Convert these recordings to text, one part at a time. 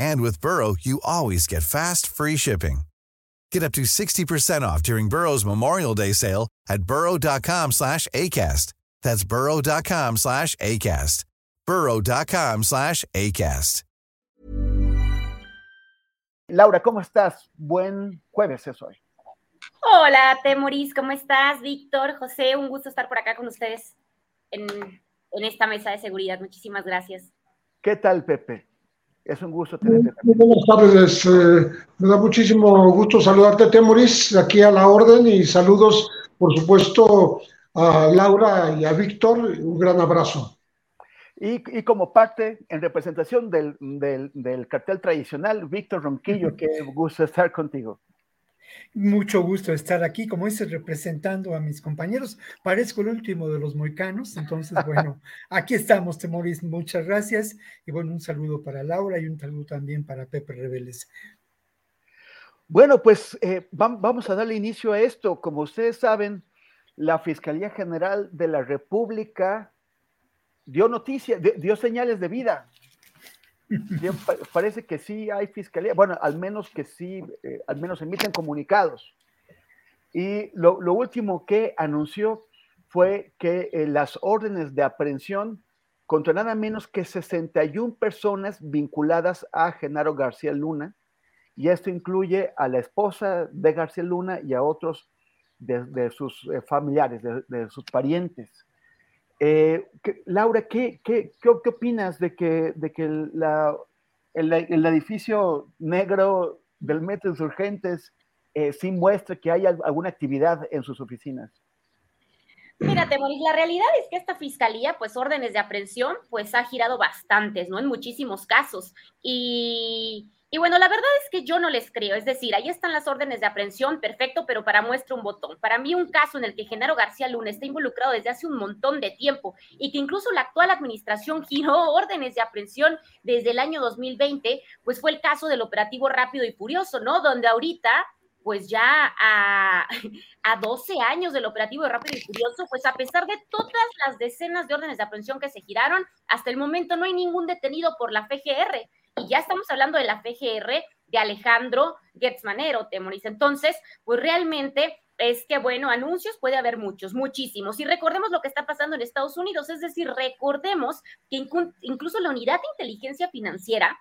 And with Burrow, you always get fast, free shipping. Get up to 60% off during Burrow's Memorial Day sale at burrow.com slash ACAST. That's burrow.com slash ACAST. burrow.com slash ACAST. Laura, ¿cómo estás? Buen jueves es hoy. Hola, Temoris, ¿cómo estás? Víctor, José, un gusto estar por acá con ustedes en, en esta mesa de seguridad. Muchísimas gracias. ¿Qué tal, Pepe? Es un gusto tenerte. Muy buenas tardes. Eh, me da muchísimo gusto saludarte, Temoris, aquí a la orden y saludos, por supuesto, a Laura y a Víctor. Un gran abrazo. Y, y como parte, en representación del, del, del cartel tradicional, Víctor Ronquillo, qué gusto estar contigo. Mucho gusto estar aquí, como dices, representando a mis compañeros. Parezco el último de los moicanos, entonces, bueno, aquí estamos, Temoris, muchas gracias. Y bueno, un saludo para Laura y un saludo también para Pepe Reveles. Bueno, pues eh, vamos a darle inicio a esto. Como ustedes saben, la Fiscalía General de la República dio noticias, dio señales de vida parece que sí hay fiscalía, bueno, al menos que sí, eh, al menos emiten comunicados. Y lo, último que anunció fue que eh, las órdenes de aprehensión contra nada menos que 61 personas vinculadas a Genaro García Luna, y esto incluye a la esposa de García Luna y a otros de, sus eh, familiares, de, sus parientes. Eh, Laura, ¿qué, qué, qué, opinas de que, de que el, el, edificio negro del Metro Insurgentes eh, sí muestra que hay alguna actividad en sus oficinas? Mírate, Moris, la realidad es que esta fiscalía, pues órdenes de aprehensión, pues ha girado bastantes, ¿no? En muchísimos casos. Y y bueno, la verdad es que yo no les creo, es decir, ahí están las órdenes de aprehensión, perfecto, pero para muestra un botón. Para mí un caso en el que Genaro García Luna está involucrado desde hace un montón de tiempo y que incluso la actual administración giró órdenes de aprehensión desde el año 2020, pues fue el caso del operativo rápido y furioso, ¿no? Donde ahorita pues ya a, a, 12 años del operativo Rápido y Furioso, pues a pesar de todas las decenas de órdenes de aprehensión que se giraron, hasta el momento no hay ningún detenido por la FGR y ya estamos hablando de la FGR de Alejandro Gertzmanero, Temoris. Entonces, pues realmente es que, bueno, anuncios puede haber muchos, muchísimos. Y recordemos lo que está pasando en Estados Unidos, es decir, recordemos que incluso la unidad de inteligencia financiera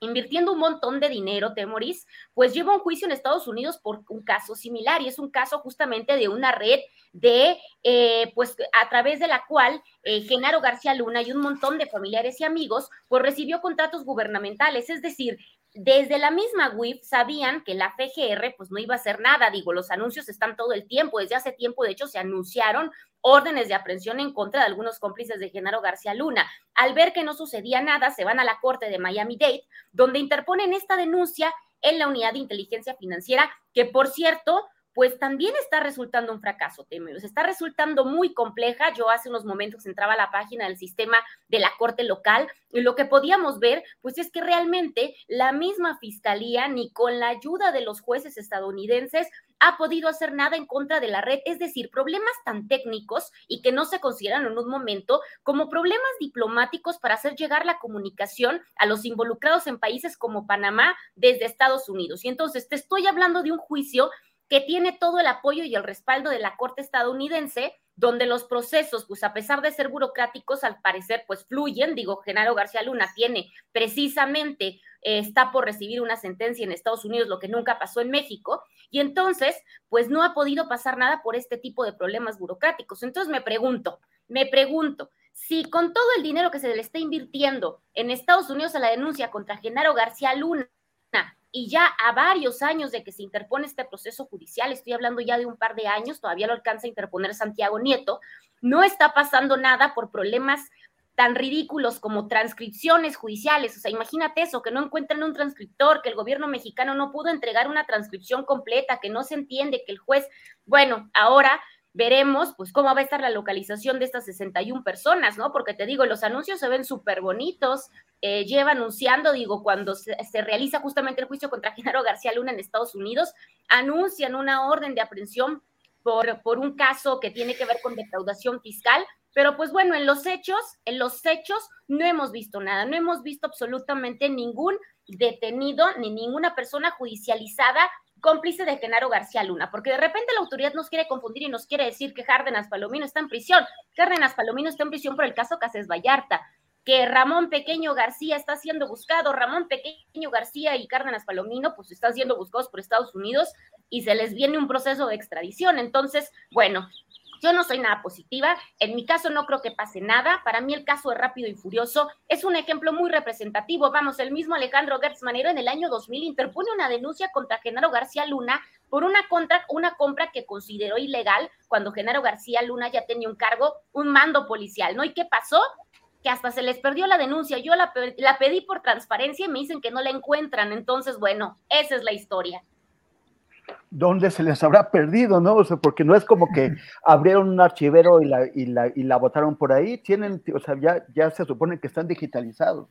invirtiendo un montón de dinero, Temoris, pues lleva un juicio en Estados Unidos por un caso similar y es un caso justamente de una red de, eh, pues a través de la cual eh, Genaro García Luna y un montón de familiares y amigos, pues recibió contratos gubernamentales, es decir, desde la misma WIF sabían que la FGR pues no iba a hacer nada, digo, los anuncios están todo el tiempo, desde hace tiempo de hecho se anunciaron órdenes de aprehensión en contra de algunos cómplices de Genaro García Luna. Al ver que no sucedía nada, se van a la corte de Miami-Dade, donde interponen esta denuncia en la unidad de inteligencia financiera, que por cierto, pues también está resultando un fracaso, Temeros. Está resultando muy compleja. Yo hace unos momentos entraba a la página del sistema de la Corte local y lo que podíamos ver, pues es que realmente la misma fiscalía, ni con la ayuda de los jueces estadounidenses, ha podido hacer nada en contra de la red, es decir, problemas tan técnicos y que no se consideran en un momento como problemas diplomáticos para hacer llegar la comunicación a los involucrados en países como Panamá desde Estados Unidos. Y entonces te estoy hablando de un juicio que tiene todo el apoyo y el respaldo de la Corte estadounidense, donde los procesos, pues a pesar de ser burocráticos, al parecer, pues fluyen. Digo, Genaro García Luna tiene precisamente, eh, está por recibir una sentencia en Estados Unidos, lo que nunca pasó en México. Y entonces, pues no ha podido pasar nada por este tipo de problemas burocráticos. Entonces me pregunto, me pregunto, si con todo el dinero que se le está invirtiendo en Estados Unidos a la denuncia contra Genaro García Luna y ya a varios años de que se interpone este proceso judicial, estoy hablando ya de un par de años, todavía lo alcanza a interponer Santiago Nieto, no está pasando nada por problemas tan ridículos como transcripciones judiciales. O sea, imagínate eso, que no encuentran un transcriptor, que el gobierno mexicano no pudo entregar una transcripción completa, que no se entiende, que el juez, bueno, ahora veremos pues cómo va a estar la localización de estas 61 personas, ¿no? Porque te digo, los anuncios se ven súper bonitos, eh, lleva anunciando, digo, cuando se, se, realiza justamente el juicio contra Genaro García Luna en Estados Unidos, anuncian una orden de aprehensión por, por un caso que tiene que ver con defraudación fiscal, pero pues bueno, en los hechos, en los hechos no hemos visto nada, no hemos visto absolutamente ningún detenido ni ninguna persona judicializada cómplice de Genaro García Luna, porque de repente la autoridad nos quiere confundir y nos quiere decir que Járdenas Palomino está en prisión. Cárdenas Palomino está en prisión por el caso Cases Vallarta, que Ramón Pequeño García está siendo buscado, Ramón Pequeño García y Cárdenas Palomino pues están siendo buscados por Estados Unidos y se les viene un proceso de extradición. Entonces, bueno, yo no soy nada positiva, en mi caso no creo que pase nada, para mí el caso de Rápido y Furioso es un ejemplo muy representativo, vamos, el mismo Alejandro Gertz Manero en el año 2000 interpone una denuncia contra Genaro García Luna por una, contra, una compra que consideró ilegal cuando Genaro García Luna ya tenía un cargo, un mando policial, ¿no? ¿Y qué pasó? que hasta se les perdió la denuncia. Yo la, la, pedí por transparencia y me dicen que no la encuentran. Entonces, bueno, esa es la historia dónde se les habrá perdido, ¿no? O sea, porque no es como que abrieron un archivero y la, y la, y la botaron por ahí, tienen, o sea, ya, ya se supone que están digitalizados.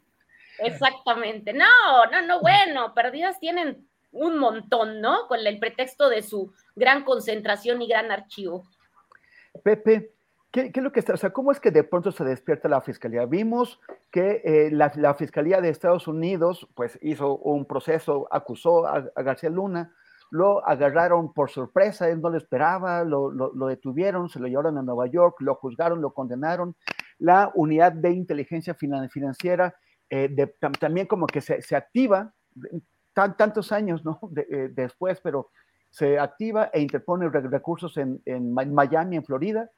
Exactamente, no, no, no, bueno, perdidas tienen un montón, ¿no? Con el pretexto de su gran concentración y gran archivo. Pepe, ¿Qué, ¿qué, es lo que está? O sea, ¿cómo es que de pronto se despierta la fiscalía? Vimos que eh, la, la, fiscalía de Estados Unidos, pues, hizo un proceso, acusó a, a García Luna, lo agarraron por sorpresa, él no lo esperaba, lo, lo, detuvieron, se lo llevaron a Nueva York, lo juzgaron, lo condenaron. La unidad de inteligencia financiera eh, de, también como que se, se activa, tan, tantos años ¿no? eh, después, pero se activa e interpone recursos en, en Miami, en Florida,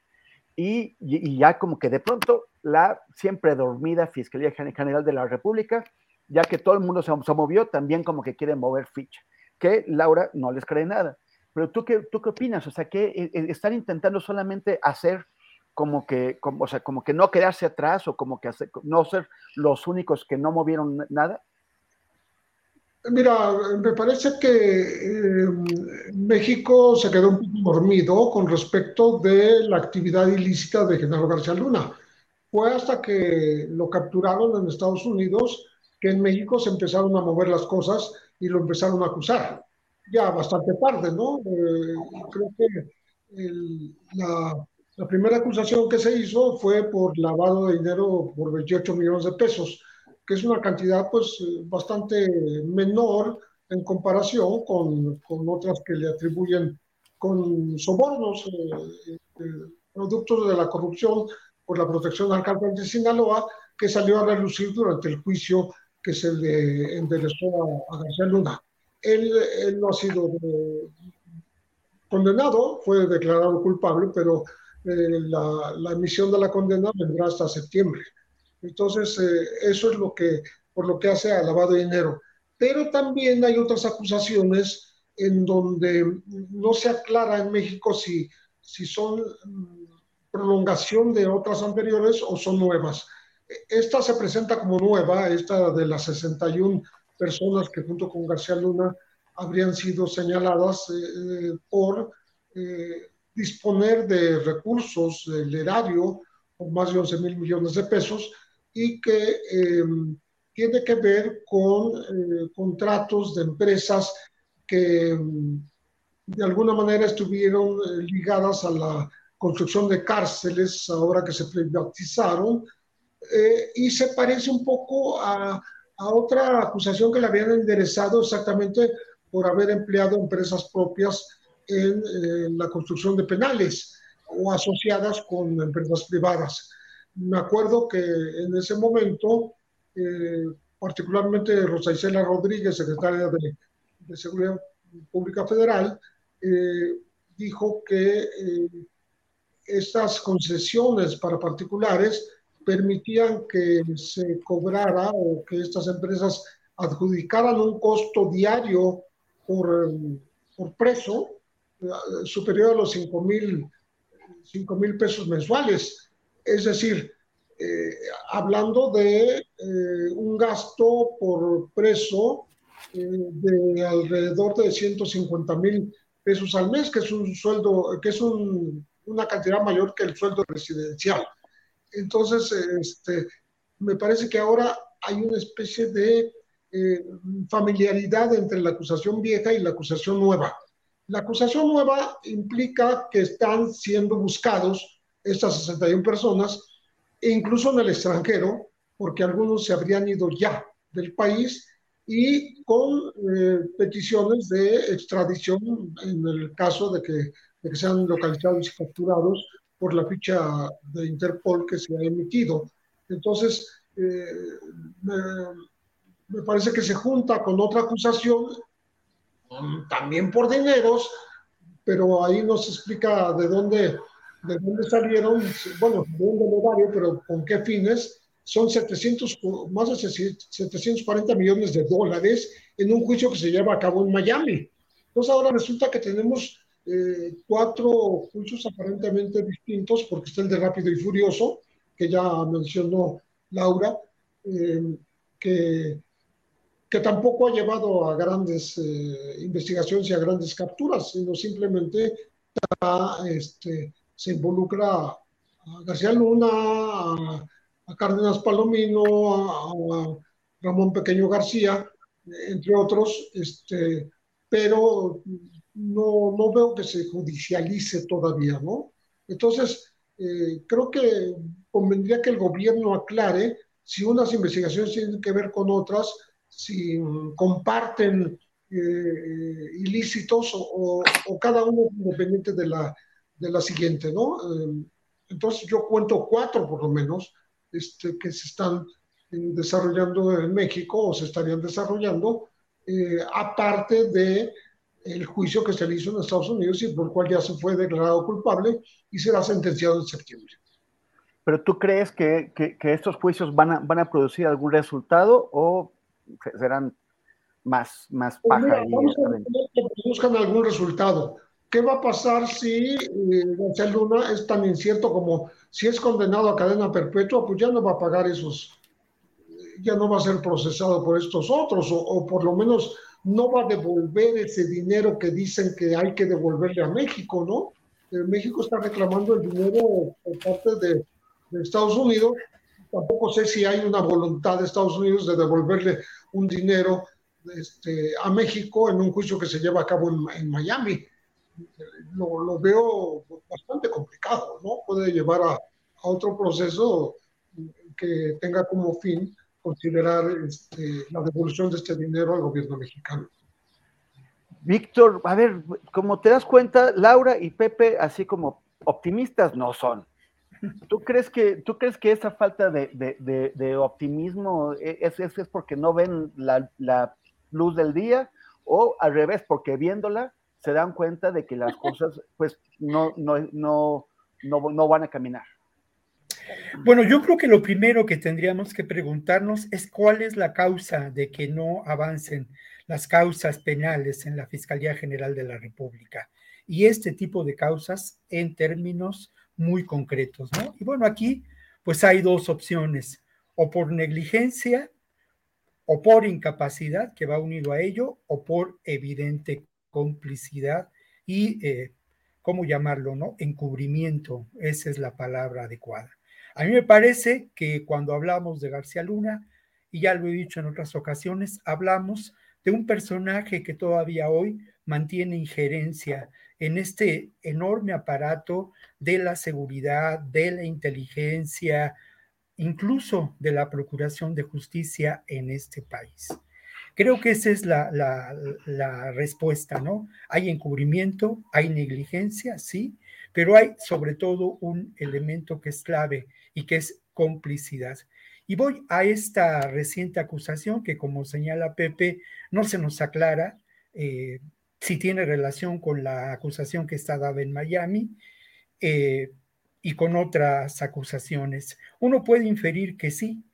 y, y, ya como que de pronto la siempre dormida Fiscalía General de la República, ya que todo el mundo se, se movió, también como que quiere mover ficha que Laura no les cree nada. Pero tú qué, tú qué opinas? O sea, que eh, están intentando solamente hacer como que, como, o sea, como que no quedarse atrás o como que hacer, no ser los únicos que no movieron nada. Mira, me parece que eh, México se quedó un poco dormido con respecto de la actividad ilícita de Genaro García Luna. Fue hasta que lo capturaron en Estados Unidos que en México se empezaron a mover las cosas y lo empezaron a acusar. Ya bastante tarde, ¿no? Eh, creo que el, la, la, primera acusación que se hizo fue por lavado de dinero por 28 millones de pesos, que es una cantidad pues bastante menor en comparación con, con otras que le atribuyen con sobornos, eh, eh, productos de la corrupción por la protección al cártel de Sinaloa, que salió a relucir durante el juicio que se le enderezó a, García Luna. Él, él, no ha sido de, condenado, fue declarado culpable, pero eh, la, la, emisión de la condena vendrá hasta septiembre. Entonces, eh, eso es lo que, por lo que hace a lavado de dinero. Pero también hay otras acusaciones en donde no se aclara en México si, si son mm, prolongación de otras anteriores o son nuevas. Esta se presenta como nueva, esta de las 61 personas que junto con García Luna habrían sido señaladas eh, por eh, disponer de recursos del erario por más de 11 mil millones de pesos y que eh, tiene que ver con eh, contratos de empresas que mm, de alguna manera estuvieron eh, ligadas a la construcción de cárceles ahora que se privatizaron eh, y se parece un poco a, a, otra acusación que le habían enderezado exactamente por haber empleado empresas propias en, en la construcción de penales o asociadas con empresas privadas. Me acuerdo que en ese momento, eh, particularmente Rosa Isela Rodríguez, secretaria de, de, Seguridad Pública Federal, dijo que estas concesiones para particulares permitían que se cobrara o que estas empresas adjudicaran un costo diario por, por preso eh, superior a los 5 mil pesos mensuales. Es decir, eh, hablando de eh, un gasto por preso de alrededor de 150 mil pesos al mes, que es un sueldo, que es un, una cantidad mayor que el sueldo residencial. Entonces, este, me parece que ahora hay una especie de eh, familiaridad entre la acusación vieja y la acusación nueva. La acusación nueva implica que están siendo buscados estas 61 personas, e incluso en el extranjero, porque algunos se habrían ido ya del país y con eh, peticiones de extradición en el caso de que, de que sean localizados y capturados por la ficha de Interpol que se ha emitido. Entonces, eh, me, parece que se junta con otra acusación, también por dineros, pero ahí no se explica de dónde, de dónde salieron, bueno, de dónde pero con qué fines. Son 700, más de 740 millones de dólares en un juicio que se lleva a cabo en Miami. Entonces ahora resulta que tenemos eh, cuatro juicios aparentemente distintos, porque está el de Rápido y Furioso, que ya mencionó Laura, eh, que, que tampoco ha llevado a grandes eh, investigaciones y a grandes capturas, sino simplemente este, se involucra a García Luna, a, Cárdenas Palomino, a, Ramón Pequeño García, entre otros, este, pero no, no veo que se judicialice todavía, ¿no? Entonces, eh, creo que convendría que el gobierno aclare si unas investigaciones tienen que ver con otras, si comparten eh, ilícitos o, cada uno independiente de la, de la siguiente, ¿no? Eh, entonces yo cuento cuatro por lo menos este, que se están desarrollando en México o se estarían desarrollando, aparte de el juicio que se le hizo en Estados Unidos y por el cual ya se fue declarado culpable y será sentenciado en septiembre. ¿Pero tú crees que, que, estos juicios van a, van a producir algún resultado o serán más, más pues paja? que buscan algún resultado. ¿Qué va a pasar si eh, Luna es tan incierto como si es condenado a cadena perpetua, pues ya no va a pagar esos, ya no va a ser procesado por estos otros, o, o por lo menos no va a devolver ese dinero que dicen que hay que devolverle a México, ¿no? Eh, México está reclamando el dinero por parte de, Estados Unidos. Tampoco sé si hay una voluntad de Estados Unidos de devolverle un dinero este, a México en un juicio que se lleva a cabo en, Miami. Lo, lo, veo bastante complicado, ¿no? Puede llevar a, a otro proceso que tenga como fin considerar este, la devolución de este dinero al gobierno mexicano. Víctor, a ver, como te das cuenta, Laura y Pepe, así como optimistas, no son. ¿Tú crees que, tú crees que esa falta de, optimismo es, es, porque no ven la, luz del día o al revés, porque viéndola se dan cuenta de que las cosas pues no, no, no, no, no van a caminar? Bueno, yo creo que lo primero que tendríamos que preguntarnos es cuál es la causa de que no avancen las causas penales en la Fiscalía General de la República. Y este tipo de causas en términos muy concretos, ¿no? Y bueno, aquí pues hay dos opciones, o por negligencia, o por incapacidad, que va unido a ello, o por evidente complicidad y, eh, ¿cómo llamarlo, no? Encubrimiento, esa es la palabra adecuada. A mí me parece que cuando hablamos de García Luna, y ya lo he dicho en otras ocasiones, hablamos de un personaje que todavía hoy mantiene injerencia en este enorme aparato de la seguridad, de la inteligencia, incluso de la procuración de justicia en este país. Creo que esa es la, la, respuesta, ¿no? Hay encubrimiento, hay negligencia, sí, pero hay sobre todo un elemento que es clave y que es complicidad. Y voy a esta reciente acusación que, como señala Pepe, no se nos aclara. Eh, si tiene relación con la acusación que está dada en Miami eh, y con otras acusaciones. Uno puede inferir que sí.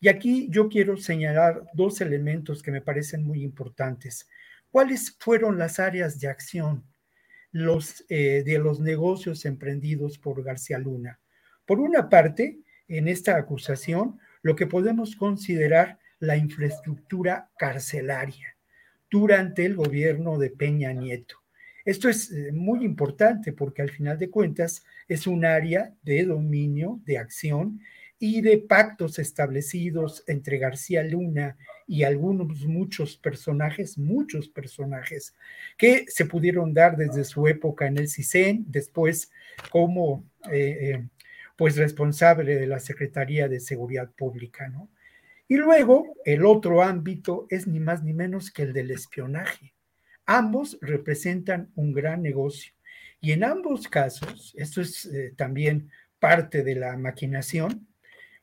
Y aquí yo quiero señalar dos elementos que me parecen muy importantes. ¿Cuáles fueron las áreas de acción los, eh, de los negocios emprendidos por García Luna? Por una parte, en esta acusación, lo que podemos considerar la infraestructura carcelaria durante el gobierno de Peña Nieto. Esto es eh, muy importante porque al final de cuentas es un área de dominio, de acción y de pactos establecidos entre García Luna y algunos, muchos personajes, muchos personajes que se pudieron dar desde su época en el CISEN, después como eh, eh, pues responsable de la Secretaría de Seguridad Pública, ¿no? Y luego el otro ámbito es ni más ni menos que el del espionaje. Ambos representan un gran negocio. Y en ambos casos, esto es eh, también parte de la maquinación,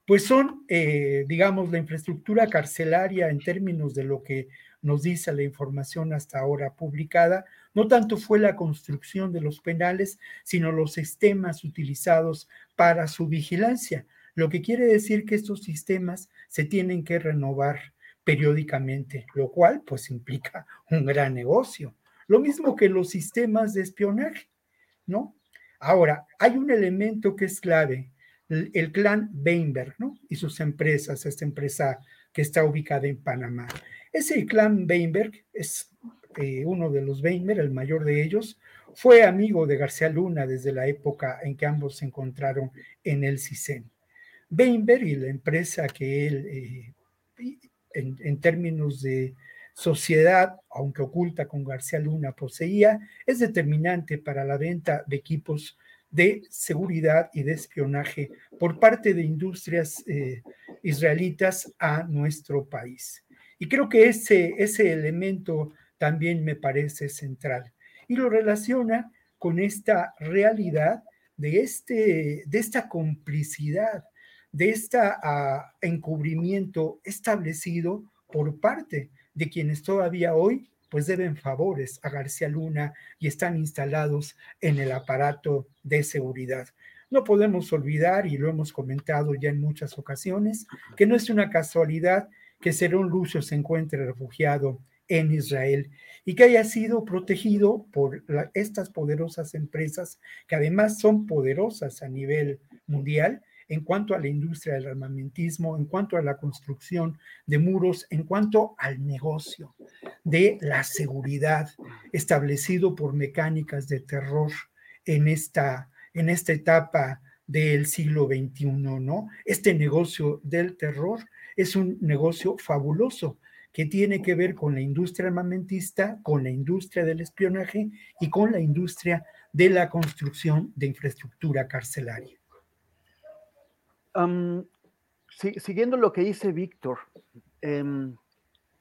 pues son, eh, digamos, la infraestructura carcelaria en términos de lo que nos dice la información hasta ahora publicada, no tanto fue la construcción de los penales, sino los sistemas utilizados para su vigilancia, lo que quiere decir que estos sistemas se tienen que renovar periódicamente, lo cual pues implica un gran negocio. Lo mismo que los sistemas de espionaje, ¿no? Ahora, hay un elemento que es clave, el, clan Weinberg, ¿no? Y sus empresas, esta empresa que está ubicada en Panamá. Ese clan Weinberg es eh, uno de los Weinberg, el mayor de ellos, fue amigo de García Luna desde la época en que ambos se encontraron en el CISEN. Weinberg y la empresa que él, eh, en, términos de sociedad, aunque oculta con García Luna, poseía, es determinante para la venta de equipos de seguridad y de espionaje por parte de industrias eh, israelitas a nuestro país. Y creo que ese, ese elemento también me parece central y lo relaciona con esta realidad de, este, de esta complicidad de este encubrimiento establecido por parte de quienes todavía hoy pues deben favores a García Luna y están instalados en el aparato de seguridad. No podemos olvidar, y lo hemos comentado ya en muchas ocasiones, que no es una casualidad que Serón Lucio se encuentre refugiado en Israel y que haya sido protegido por estas poderosas empresas que además son poderosas a nivel mundial en cuanto a la industria del armamentismo, en cuanto a la construcción de muros, en cuanto al negocio de la seguridad establecido por mecánicas de terror en esta, en esta etapa del siglo XXI, ¿no? Este negocio del terror es un negocio fabuloso que tiene que ver con la industria armamentista, con la industria del espionaje y con la industria de la construcción de infraestructura carcelaria. Siguiendo lo que dice Víctor, em,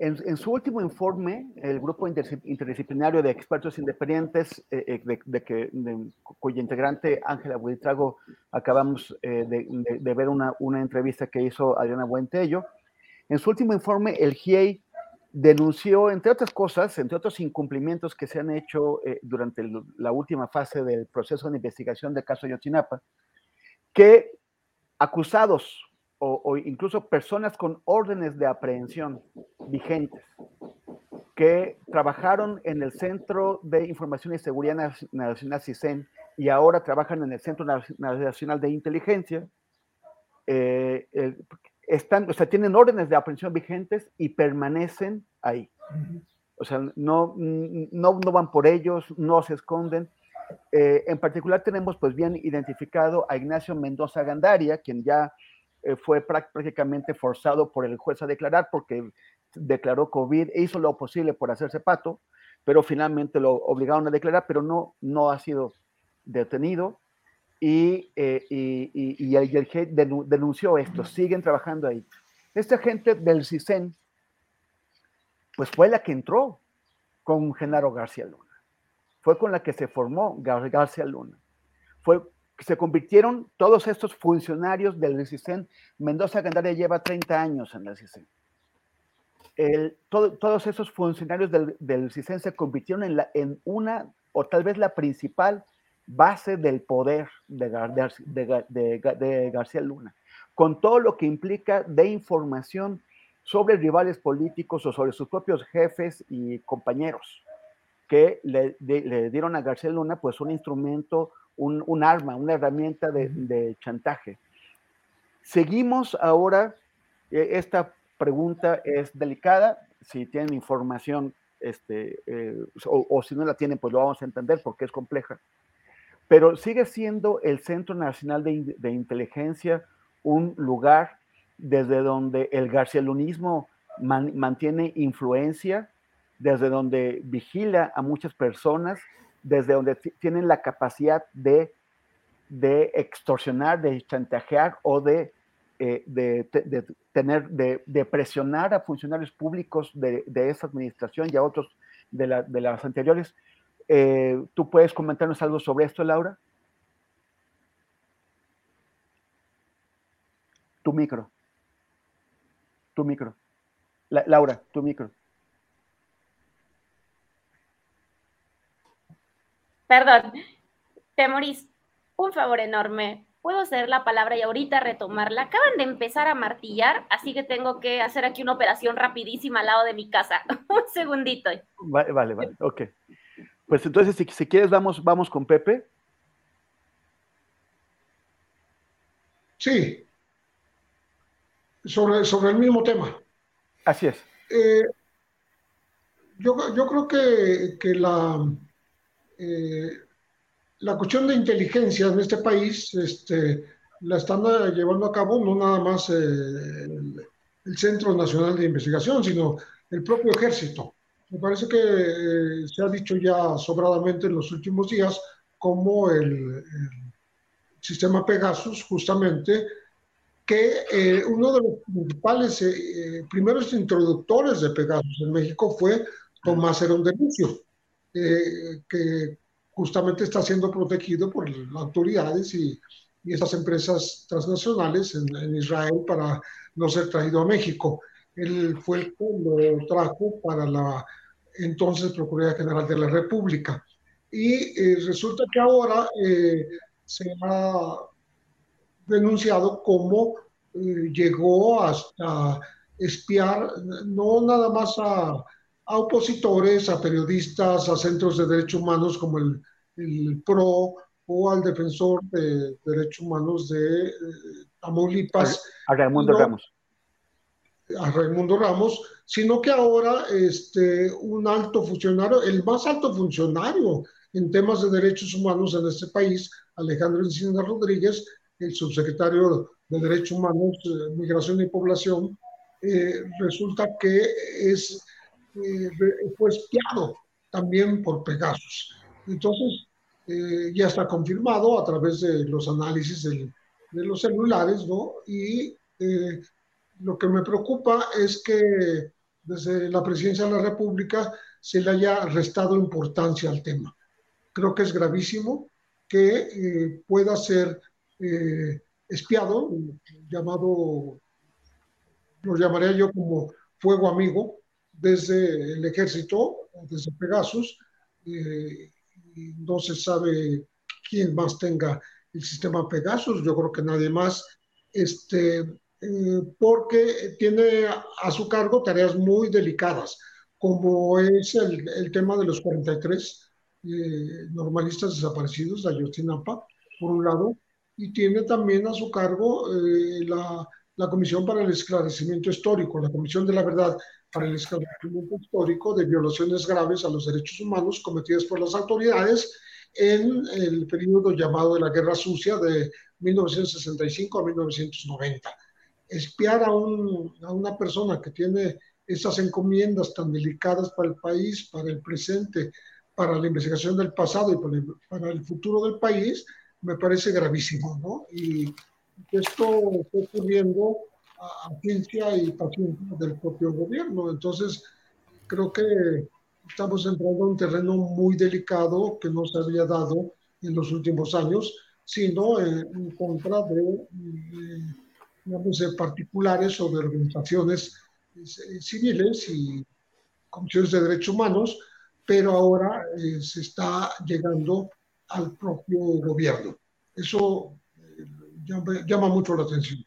en, su último informe, el grupo interdisciplinario de expertos independientes, eh, eh, de, cuya integrante Ángela Buitrago acabamos eh, de, ver una, una, entrevista que hizo Adriana Buentello, en su último informe, el GIEI denunció, entre otras cosas, entre otros incumplimientos que se han hecho durante la última fase del proceso de investigación del caso Yotzinapa, que acusados o, incluso personas con órdenes de aprehensión vigentes que trabajaron en el Centro de Información y Seguridad Nacional CISEN y ahora trabajan en el Centro Nacional de Inteligencia, eh, están, o sea, tienen órdenes de aprehensión vigentes y permanecen ahí. O sea, no, no, no van por ellos, no se esconden. Eh, en particular tenemos pues bien identificado a Ignacio Mendoza Gandaria, quien ya eh, fue prácticamente forzado por el juez a declarar porque declaró COVID e hizo lo posible por hacerse pato, pero finalmente lo obligaron a declarar, pero no, no ha sido detenido. Y, eh, y, y, el denunció esto, siguen trabajando ahí. Esta gente del CISEN, pues fue la que entró con Genaro García Luna fue con la que se formó García Luna. Fue, se convirtieron todos estos funcionarios del CISEN. Mendoza Gandaria lleva 30 años en el CISEN. todos esos funcionarios del, del CISEN se convirtieron en, la, en una, o tal vez la principal base del poder de, de, García Luna, con todo lo que implica de información sobre rivales políticos o sobre sus propios jefes y compañeros, que le, le dieron a García Luna pues un instrumento, un, un arma, una herramienta de, chantaje. Seguimos ahora, eh, esta pregunta es delicada, si tienen información este, eh, o, o, si no la tienen, pues lo vamos a entender porque es compleja pero sigue siendo el Centro Nacional de, Inteligencia un lugar desde donde el garcialunismo mantiene influencia, desde donde vigila a muchas personas, desde donde tienen la capacidad de, extorsionar, de chantajear o de, eh, tener, de, presionar a funcionarios públicos de, esa administración y a otros de, las anteriores eh, ¿Tú puedes comentarnos algo sobre esto, Laura? Tu micro. Tu micro. Laura, tu micro. Perdón. Temoris, un favor enorme. Puedo hacer la palabra y ahorita retomarla. Acaban de empezar a martillar, así que tengo que hacer aquí una operación rapidísima al lado de mi casa. un segundito. Vale, vale, vale. Ok. Pues entonces, si, si quieres, vamos, vamos con Pepe. Sí. Sobre, sobre el mismo tema. Así es. Eh, yo, creo que, la, eh, la cuestión de inteligencia en este país este, la están llevando a cabo no nada más eh, el Centro Nacional de Investigación, sino el propio ejército. Me parece que eh, se ha dicho ya sobradamente en los últimos días cómo el, sistema Pegasus, justamente, que eh, uno de los principales eh, primeros introductores de Pegasus en México fue Tomás Herón de Lucio, que justamente está siendo protegido por las autoridades y, y esas empresas transnacionales en, en, Israel para no ser traído a México. Él fue el que lo trajo para la entonces Procuraduría General de la República. Y eh, resulta que ahora eh, se ha denunciado cómo eh, llegó hasta espiar no nada más a, a, opositores, a periodistas, a centros de derechos humanos como el, el PRO o al defensor de derechos humanos de Tamaulipas. A, Raimundo Ramos. A Raimundo Ramos, sino que ahora este, un alto funcionario, el más alto funcionario en temas de derechos humanos en este país, Alejandro Encina Rodríguez, el subsecretario de Derechos Humanos, eh, Migración y Población, eh, resulta que es, eh, fue espiado también por Pegasus. Entonces, ya está confirmado a través de los análisis de los celulares, ¿no? Y lo que me preocupa es que desde la presidencia de la República se le haya restado importancia al tema. Creo que es gravísimo que eh, pueda ser eh, espiado, llamado, lo llamaría yo como fuego amigo, desde el ejército, desde Pegasus, eh, no se sabe quién más tenga el sistema Pegasus, yo creo que nadie más, este, eh, porque tiene a su cargo tareas muy delicadas, como es el, tema de los 43 eh, normalistas desaparecidos de Ayotzinapa, por un lado, y tiene también a su cargo eh, la, la, Comisión para el Esclarecimiento Histórico, la Comisión de la Verdad para el Esclarecimiento Histórico de violaciones graves a los derechos humanos cometidas por las autoridades en el periodo llamado de la Guerra Sucia de 1965 a 1990 espiar a, una persona que tiene esas encomiendas tan delicadas para el país, para el presente, para la investigación del pasado y para el, futuro del país, me parece gravísimo, ¿no? Y esto está ocurriendo a, ciencia y paciencia del propio gobierno. Entonces, creo que estamos entrando a un terreno muy delicado que no se había dado en los últimos años, sino en, contra de, de digamos, particulares de organizaciones civiles y comisiones de derechos humanos, pero ahora se está llegando al propio gobierno. Eso llama, mucho la atención.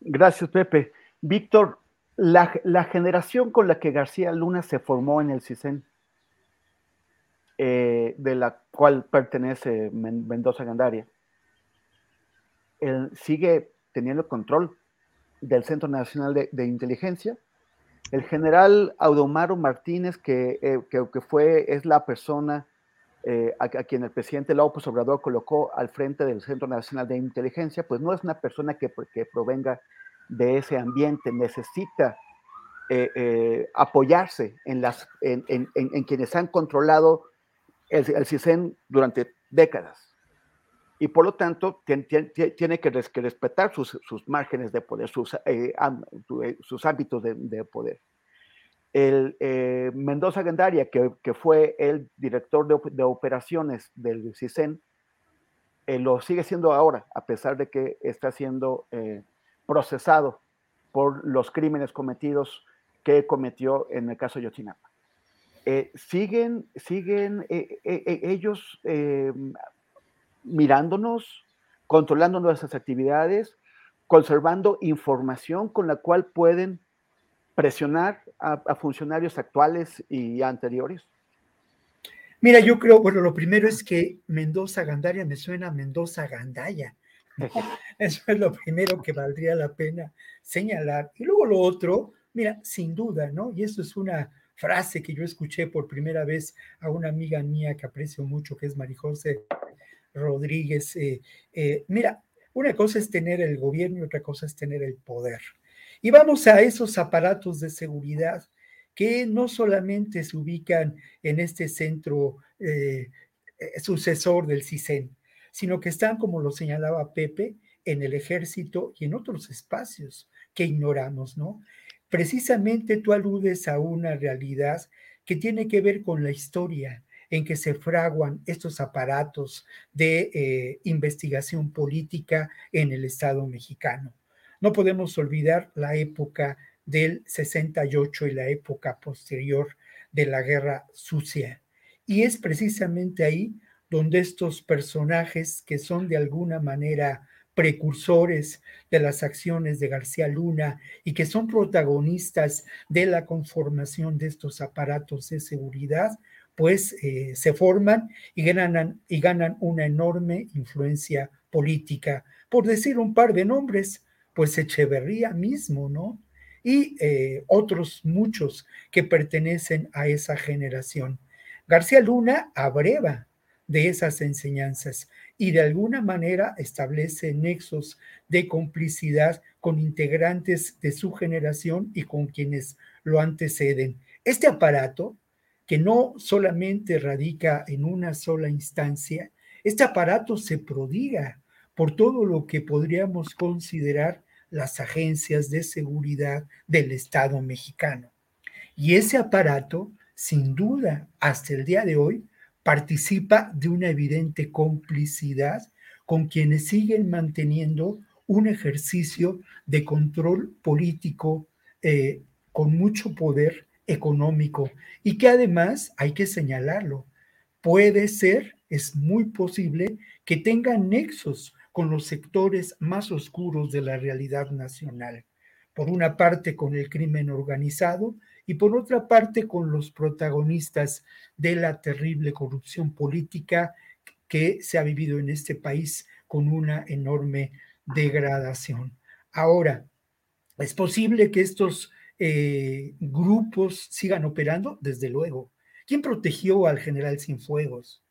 Gracias, Pepe. Víctor, la, generación con la que García Luna se formó en el CISEN, eh, de la cual pertenece Mendoza Gandaria, sigue teniendo control del Centro Nacional de, Inteligencia. El general Audomaro Martínez, que, eh, que, fue, es la persona eh, a, quien el presidente López Obrador colocó al frente del Centro Nacional de Inteligencia, pues no es una persona que, que provenga de ese ambiente, necesita eh, apoyarse en, las, en, quienes han controlado el, el, CISEN durante décadas. Y por lo tanto, tiene que, respetar sus, márgenes de poder, sus, sus ámbitos de poder el eh, Mendoza Gandaria, que, fue el director de, operaciones del CISEN, eh, lo sigue siendo ahora, a pesar de que está siendo eh, procesado por los crímenes cometidos que cometió en el caso de Yotzinapa. siguen siguen ellos mirándonos, controlando nuestras actividades, conservando información con la cual pueden presionar a, funcionarios actuales y anteriores? Mira, yo creo, bueno, lo primero es que Mendoza Gandaria me suena a Mendoza Gandaya. Eso es lo primero que valdría la pena señalar. Y luego lo otro, mira, sin duda, ¿no? Y eso es una frase que yo escuché por primera vez a una amiga mía que aprecio mucho, que es Marijose Rodríguez. Eh, eh, mira, una cosa es tener el gobierno y otra cosa es tener el poder. Y vamos a esos aparatos de seguridad que no solamente se ubican en este centro eh, sucesor del CISEN, sino que están, como lo señalaba Pepe, en el ejército y en otros espacios que ignoramos, ¿no? Precisamente tú aludes a una realidad que tiene que ver con la historia en que se fraguan estos aparatos de eh, investigación política en el Estado mexicano. No podemos olvidar la época del 68 y la época posterior de la Guerra Sucia. Y es precisamente ahí donde estos personajes que son de alguna manera precursores de las acciones de García Luna y que son protagonistas de la conformación de estos aparatos de seguridad, pues eh, se forman y ganan, y ganan una enorme influencia política. Por decir un par de nombres, pues Echeverría mismo, ¿no? Y eh, otros muchos que pertenecen a esa generación. García Luna abreva de esas enseñanzas y de alguna manera establece nexos de complicidad con integrantes de su generación y con quienes lo anteceden. Este aparato, que no solamente radica en una sola instancia, este aparato se prodiga por todo lo que podríamos considerar las agencias de seguridad del Estado mexicano. Y ese aparato, sin duda, hasta el día de hoy, participa de una evidente complicidad con quienes siguen manteniendo un ejercicio de control político eh, con mucho poder económico y que además, hay que señalarlo, puede ser, es muy posible que tengan nexos con los sectores más oscuros de la realidad nacional. Por una parte con el crimen organizado y por otra parte con los protagonistas de la terrible corrupción política que se ha vivido en este país con una enorme degradación. Ahora, ¿es posible que estos eh, grupos sigan operando? Desde luego. ¿Quién protegió al general Cienfuegos?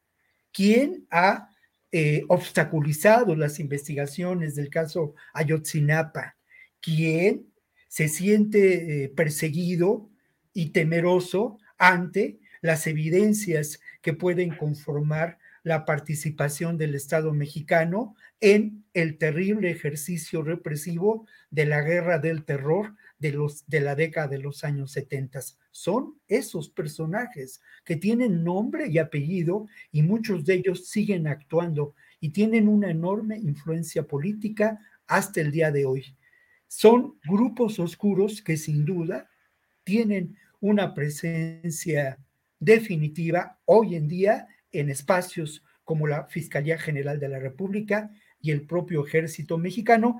¿Quién ha eh, obstaculizado las investigaciones del caso Ayotzinapa, quien se siente eh, perseguido y temeroso ante las evidencias que pueden conformar la participación del Estado mexicano en el terrible ejercicio represivo de la guerra del terror de, los, de la década de los años 70. Son esos personajes que tienen nombre y apellido y muchos de ellos siguen actuando y tienen una enorme influencia política hasta el día de hoy. son grupos oscuros que sin duda tienen una presencia definitiva hoy en día en espacios como la Fiscalía General de la República y el propio Ejército Mexicano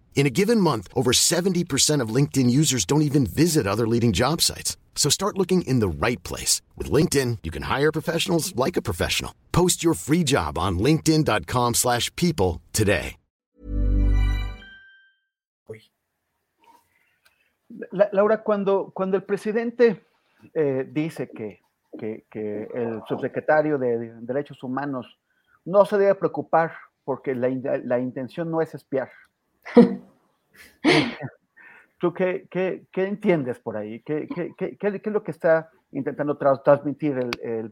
In a given month, over 70% of LinkedIn users don't even visit other leading job sites. So start looking in the right place. With LinkedIn, you can hire professionals like a professional. Post your free job on linkedin.com slash people today. Laura, cuando, cuando el presidente eh, dice que, que, que, el subsecretario de Derechos Humanos no se debe preocupar porque la, la intención no es espiar. ¿Tú qué, qué, qué, entiendes por ahí? ¿Qué, ¿Qué, es lo que está intentando transmitir el,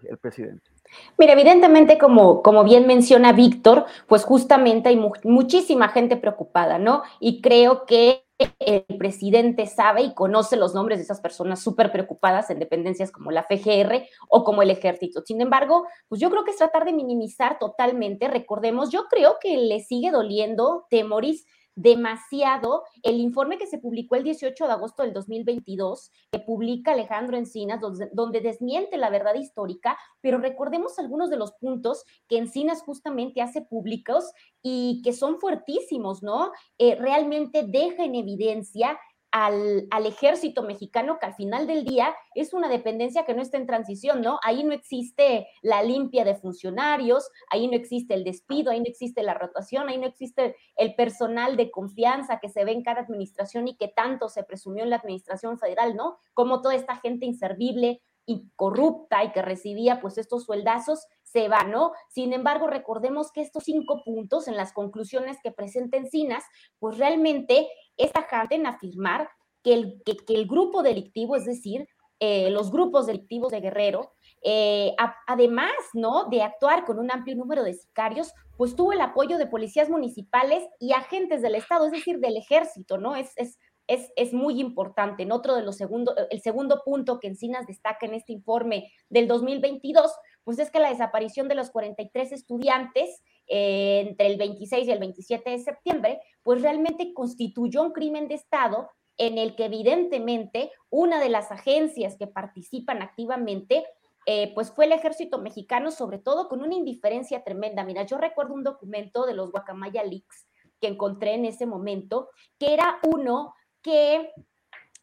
el, presidente? Mira, evidentemente, como, como bien menciona Víctor, pues justamente hay mu muchísima gente preocupada, ¿no? Y creo que el presidente sabe y conoce los nombres de esas personas súper preocupadas en dependencias como la FGR o como el ejército. Sin embargo, pues yo creo que es tratar de minimizar totalmente. Recordemos, yo creo que le sigue doliendo, Temoris, demasiado el informe que se publicó el 18 de agosto del 2022, que publica Alejandro Encinas, donde, desmiente la verdad histórica, pero recordemos algunos de los puntos que Encinas justamente hace públicos y que son fuertísimos, ¿no? Eh, realmente deja en evidencia al, al, ejército mexicano, que al final del día es una dependencia que no está en transición, ¿no? Ahí no existe la limpia de funcionarios, ahí no existe el despido, ahí no existe la rotación, ahí no existe el personal de confianza que se ve en cada administración y que tanto se presumió en la administración federal, ¿no? Como toda esta gente inservible y corrupta y que recibía pues estos sueldazos se va, ¿no? Sin embargo, recordemos que estos cinco puntos en las conclusiones que presenta Encinas, pues realmente es tajante en afirmar que el, que, el grupo delictivo, es decir, eh, los grupos delictivos de Guerrero, eh, además, ¿no? De actuar con un amplio número de sicarios, pues tuvo el apoyo de policías municipales y agentes del Estado, es decir, del ejército, ¿no? Es, es, es, es muy importante. En otro de los segundos, el segundo punto que Encinas destaca en este informe del 2022, pues es que la desaparición de los 43 estudiantes eh, entre el 26 y el 27 de septiembre, pues realmente constituyó un crimen de Estado en el que evidentemente una de las agencias que participan activamente eh, pues fue el ejército mexicano, sobre todo con una indiferencia tremenda. Mira, yo recuerdo un documento de los Guacamaya Leaks que encontré en ese momento, que era uno que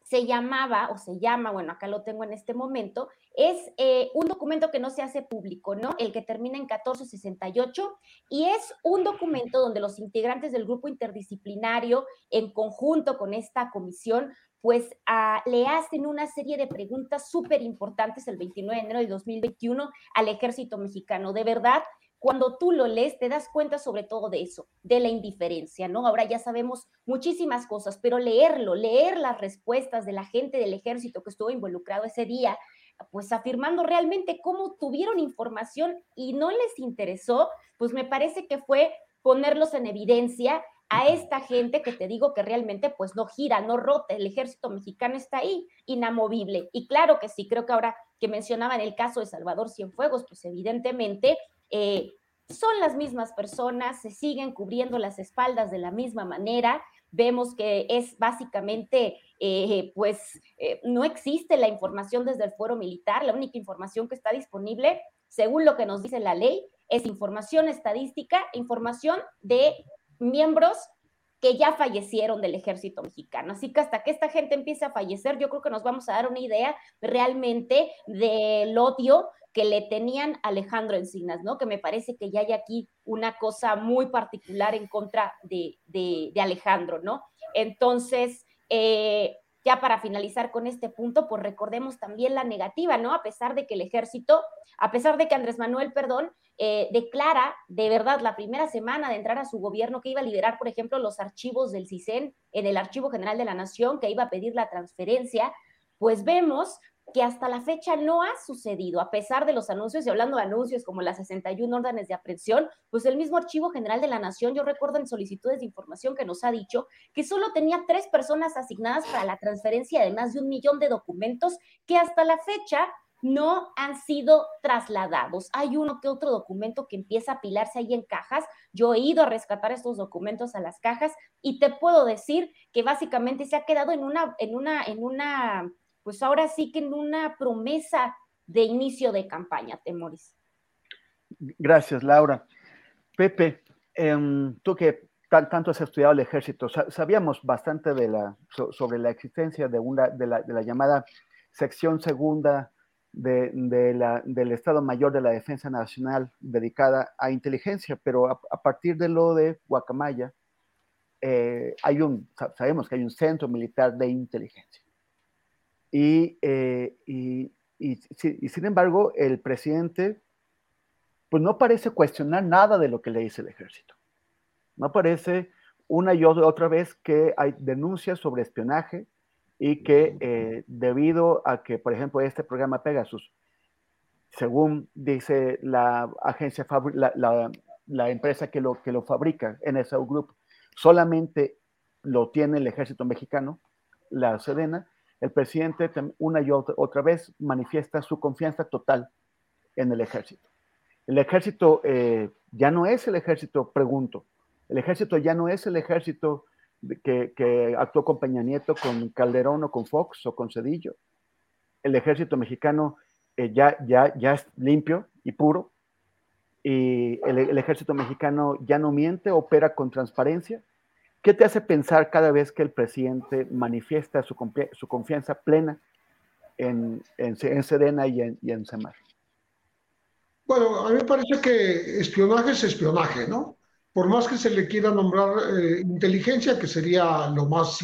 se llamaba o se llama, bueno, acá lo tengo en este momento, es eh, un documento que no se hace público, ¿no? El que termina en 1468 y es un documento donde los integrantes del grupo interdisciplinario, en conjunto con esta comisión, pues ah, le hacen una serie de preguntas súper importantes el 29 de enero de 2021 al ejército mexicano. De verdad, cuando tú lo lees, te das cuenta sobre todo de eso, de la indiferencia, ¿no? Ahora ya sabemos muchísimas cosas, pero leerlo, leer las respuestas de la gente del ejército que estuvo involucrado ese día, pues afirmando realmente cómo tuvieron información y no les interesó, pues me parece que fue ponerlos en evidencia a esta gente que te digo que realmente pues no gira, no rota, el ejército mexicano está ahí, inamovible. Y claro que sí, creo que ahora que mencionaban el caso de Salvador Cienfuegos, pues evidentemente eh, son las mismas personas, se siguen cubriendo las espaldas de la misma manera. Vemos que es básicamente, eh, pues, eh, no existe la información desde el fuero militar. La única información que está disponible, según lo que nos dice la ley, es información estadística, información de miembros que ya fallecieron del ejército mexicano. Así que hasta que esta gente empiece a fallecer, yo creo que nos vamos a dar una idea realmente del odio que le tenían Alejandro Encinas, ¿no? Que me parece que ya hay aquí una cosa muy particular en contra de, de, Alejandro, ¿no? Entonces, eh, ya para finalizar con este punto, pues recordemos también la negativa, ¿no? A pesar de que el ejército, a pesar de que Andrés Manuel, perdón, eh, declara de verdad la primera semana de entrar a su gobierno que iba a liberar, por ejemplo, los archivos del CISEN en el Archivo General de la Nación, que iba a pedir la transferencia, pues vemos que hasta la fecha no ha sucedido, a pesar de los anuncios, y hablando de anuncios como las 61 órdenes de aprehensión, pues el mismo Archivo General de la Nación, yo recuerdo en solicitudes de información que nos ha dicho que solo tenía tres personas asignadas para la transferencia de más de un millón de documentos que hasta la fecha no han sido trasladados. Hay uno que otro documento que empieza a apilarse ahí en cajas. Yo he ido a rescatar estos documentos a las cajas y te puedo decir que básicamente se ha quedado en una, en una, en una pues ahora sí que en una promesa de inicio de campaña, Temoris. Gracias, Laura. Pepe, em, tú que tanto has estudiado el ejército, sabíamos bastante sobre la existencia de, una, de, la, llamada sección segunda del Estado Mayor de la Defensa Nacional dedicada a inteligencia, pero a, partir de lo de Guacamaya, eh, hay un, sabemos que hay un centro militar de inteligencia. Eh, y, sin embargo, el presidente pues no parece cuestionar nada de lo que le dice el ejército. No parece una y otra vez que hay denuncias sobre espionaje y que eh, debido a que, por ejemplo, este programa Pegasus, según dice la agencia, la, la, empresa que lo, que lo fabrica, NSO Group, solamente lo tiene el ejército mexicano, la Sedena, el presidente una y otra, vez manifiesta su confianza total en el ejército. El ejército eh, ya no es el ejército, pregunto, el ejército ya no es el ejército que, actuó con Peña Nieto, con Calderón o con Fox o con Cedillo. El ejército mexicano eh, ya, ya, ya es limpio y puro. Y el ejército mexicano ya no miente, opera con transparencia ¿Qué te hace pensar cada vez que el presidente manifiesta su, confianza plena en, en, y en, y Semar? Bueno, a mí me parece que espionaje es espionaje, ¿no? Por más que se le quiera nombrar eh, inteligencia, que sería lo más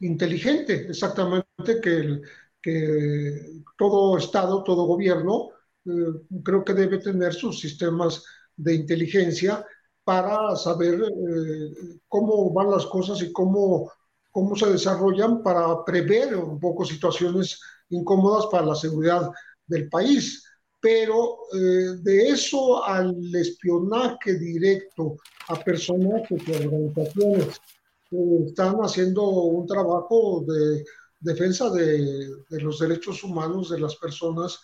inteligente, exactamente, que, que todo Estado, todo gobierno, eh, creo que debe tener sus sistemas de inteligencia para saber eh, cómo van las cosas y cómo, cómo se desarrollan para prever un poco situaciones incómodas para la seguridad del país. Pero eh, de eso al espionaje directo a personajes y organizaciones que están haciendo un trabajo de defensa de, de los derechos humanos de las personas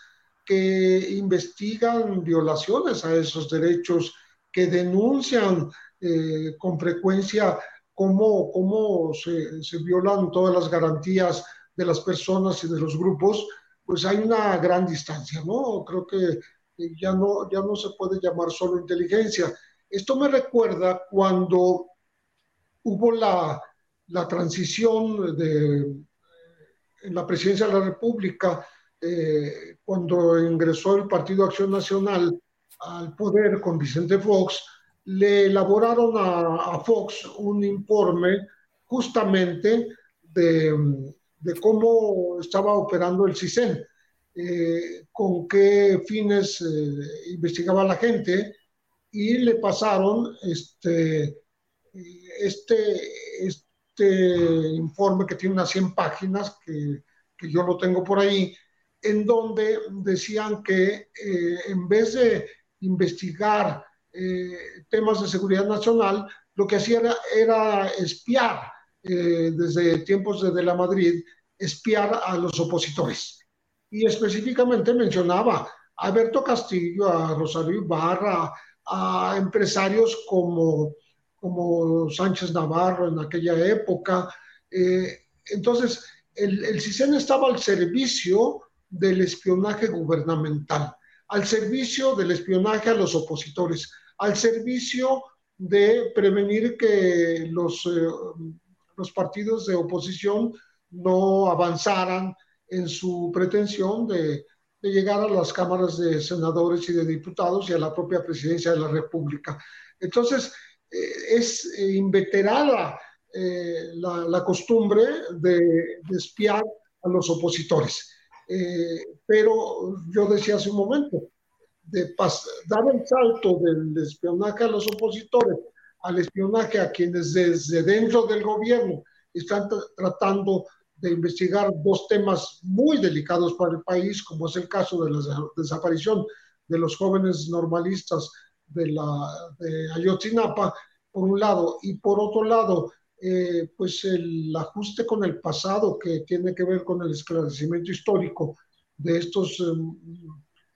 que investigan violaciones a esos derechos que denuncian eh, con frecuencia cómo, cómo se, se, violan todas las garantías de las personas y de los grupos, pues hay una gran distancia, ¿no? Creo que ya no, ya no se puede llamar solo inteligencia. Esto me recuerda cuando hubo la, la transición de, en la presidencia de la República, eh, cuando ingresó el Partido Acción Nacional al poder con Vicente Fox, le elaboraron a, Fox un informe justamente de, cómo estaba operando el CISEN, eh, con qué fines eh, investigaba la gente y le pasaron este, este, este informe que tiene unas 100 páginas, que, yo lo tengo por ahí, en donde decían que eh, en vez de investigar eh, temas de seguridad nacional, lo que hacía era, espiar eh, desde tiempos de, de la Madrid, espiar a los opositores. Y específicamente mencionaba a Alberto Castillo, a Rosario Ibarra, a empresarios como, como Sánchez Navarro en aquella época. Eh, entonces, el, el CISEN estaba al servicio del espionaje gubernamental al servicio del espionaje a los opositores, al servicio de prevenir que los, eh, los partidos de oposición no avanzaran en su pretensión de, llegar a las cámaras de senadores y de diputados y a la propia presidencia de la República. Entonces, eh, es inveterada eh, la, costumbre de, espiar a los opositores. Pero yo decía hace un momento, de dar el salto del espionaje a los opositores al espionaje a quienes desde dentro del gobierno están tratando de investigar dos temas muy delicados para el país, como es el caso de la desaparición de los jóvenes normalistas de, la, de Ayotzinapa, por un lado, y por otro lado, eh, pues el ajuste con el pasado que tiene que ver con el esclarecimiento histórico de estos eh,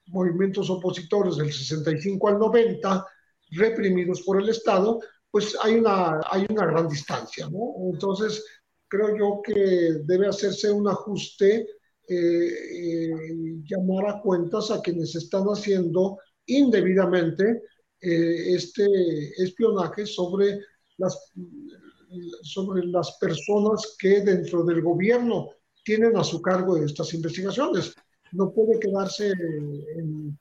movimientos opositores del 65 al 90, reprimidos por el Estado, pues hay una, hay una gran distancia, ¿no? Entonces, creo yo que debe hacerse un ajuste, eh, eh, llamar a cuentas a quienes están haciendo indebidamente este espionaje sobre las, sobre las personas que dentro del gobierno tienen a su cargo estas investigaciones. No puede quedarse en,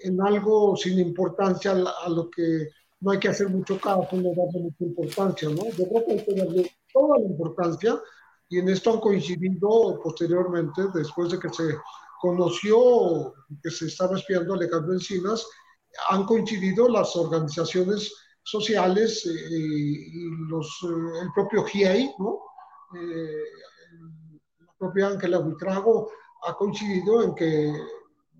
en algo sin importancia a, lo que no hay que hacer mucho caso, no darle mucha importancia, ¿no? Yo creo que hay que darle toda la importancia y en esto han coincidido posteriormente, después de que se conoció que se estaba espiando a Alejandro Encinas, han coincidido las organizaciones sociales eh, y los, eh, el propio GIEI, ¿no? Eh, la propia Ángela Buitrago ha coincidido en que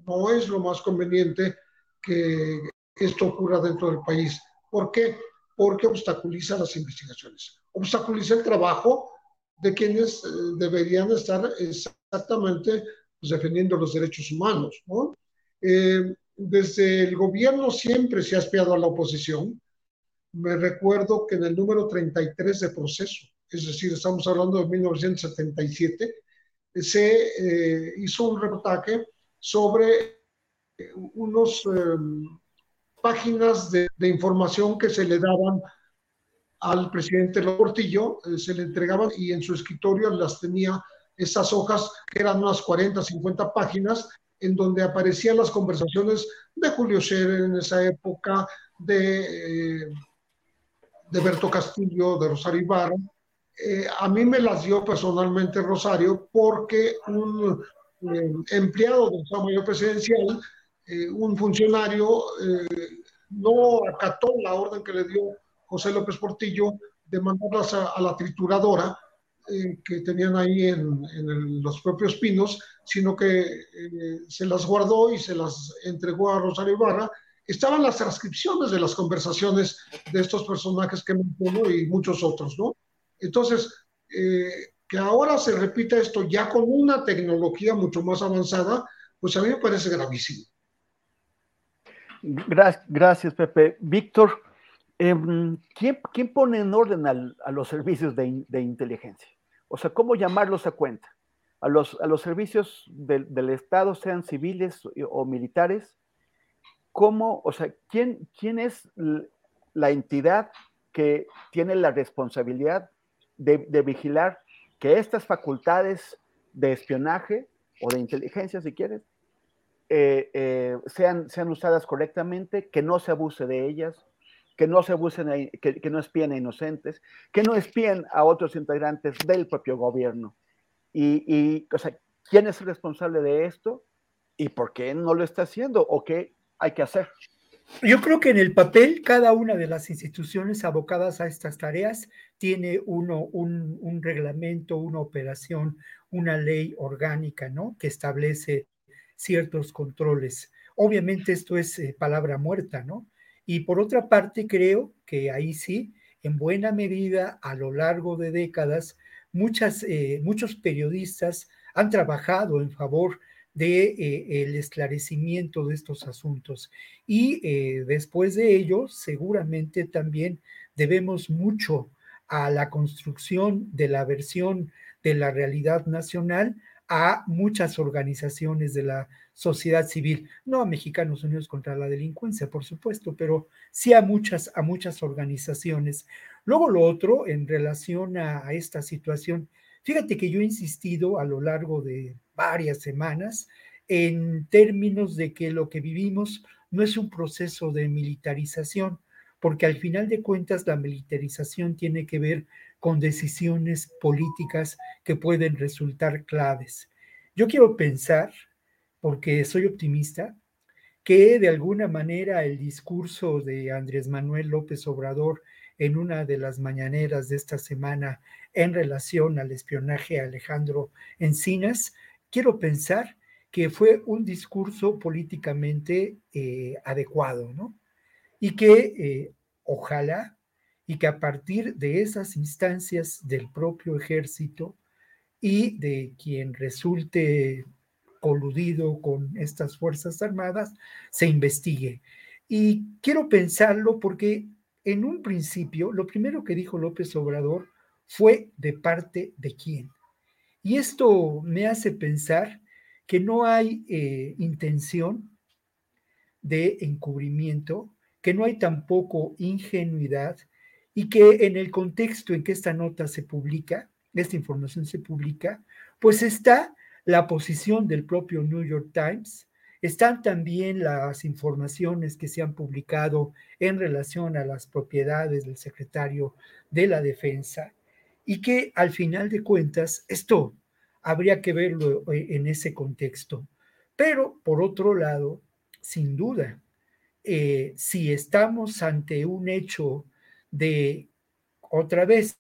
no es lo más conveniente que esto ocurra dentro del país. ¿Por qué? Porque obstaculiza las investigaciones, obstaculiza el trabajo de quienes eh, deberían estar exactamente pues, defendiendo los derechos humanos. ¿no? Eh, desde el gobierno siempre se ha espiado a la oposición. Me recuerdo que en el número 33 de proceso, es decir, estamos hablando de 1977, se eh, hizo un reportaje sobre unos páginas de, de, información que se le daban al presidente Portillo, eh, se le entregaban y en su escritorio las tenía esas hojas que eran unas 40, 50 páginas en donde aparecían las conversaciones de Julio Scherer en esa época, de, eh, de Berto Castillo, de Rosario Ibarra. Eh, a mí me las dio personalmente Rosario porque un eh, empleado del Estado Mayor Presidencial eh, un funcionario no acató la orden que le dio José López Portillo de mandarlas a, la trituradora que tenían ahí en, los propios pinos, sino que se las guardó y se las entregó a Rosario Ibarra. Estaban las transcripciones de las conversaciones de estos personajes que menciono y muchos otros, ¿no? Entonces, eh, que ahora se repita esto ya con una tecnología mucho más avanzada, pues a mí me parece gravísimo. Gracias, Pepe. Víctor, eh, ¿quién, ¿quién, pone en orden a los servicios de, inteligencia? O sea, ¿cómo llamarlos a cuenta? A los, servicios del, Estado, sean civiles o, militares, ¿cómo, o sea, quién, quién es la entidad que tiene la responsabilidad de, de vigilar que estas facultades de espionaje o de inteligencia, si quieres, eh, eh, sean, sean usadas correctamente, que no se abuse de ellas, que no se abusen, a, que, que, no espíen a inocentes, que no espíen a otros integrantes del propio gobierno. Y, y, o sea, ¿quién es el responsable de esto? ¿Y por qué no lo está haciendo? ¿O qué hay que hacer? Yo creo que en el papel cada una de las instituciones abocadas a estas tareas tiene uno, un, reglamento, una operación, una ley orgánica, ¿no? Que establece ciertos controles. Obviamente esto es eh, palabra muerta, ¿no? Y por otra parte, creo que ahí sí, en buena medida, a lo largo de décadas, muchas, eh, muchos periodistas han trabajado en favor de eh, el esclarecimiento de estos asuntos. Y eh, después de ello, seguramente también debemos mucho a la construcción de la versión de la realidad nacional a muchas organizaciones de la sociedad civil, no a Mexicanos Unidos contra la Delincuencia, por supuesto, pero sí a muchas, a muchas organizaciones. Luego lo otro, en relación a, a esta situación, fíjate que yo he insistido a lo largo de varias semanas en términos de que lo que vivimos no es un proceso de militarización, porque al final de cuentas la militarización tiene que ver con decisiones políticas que pueden resultar claves. Yo quiero pensar, porque soy optimista, que de alguna manera el discurso de Andrés Manuel López Obrador en una de las mañaneras de esta semana en relación al espionaje a Alejandro Encinas, quiero pensar que fue un discurso políticamente eh, adecuado, ¿no? Y que eh, ojalá y que a partir de esas instancias del propio ejército y de quien resulte coludido con estas Fuerzas Armadas, se investigue. Y quiero pensarlo porque en un principio lo primero que dijo López Obrador fue de parte de quién. Y esto me hace pensar que no hay eh, intención de encubrimiento, que no hay tampoco ingenuidad y que en el contexto en que esta nota se publica, esta información se publica, pues está la posición del propio New York Times, están también las informaciones que se han publicado en relación a las propiedades del secretario de la Defensa y que al final de cuentas esto habría que verlo eh, en ese contexto. Pero, por otro lado, sin duda, eh, si estamos ante un hecho de, otra vez,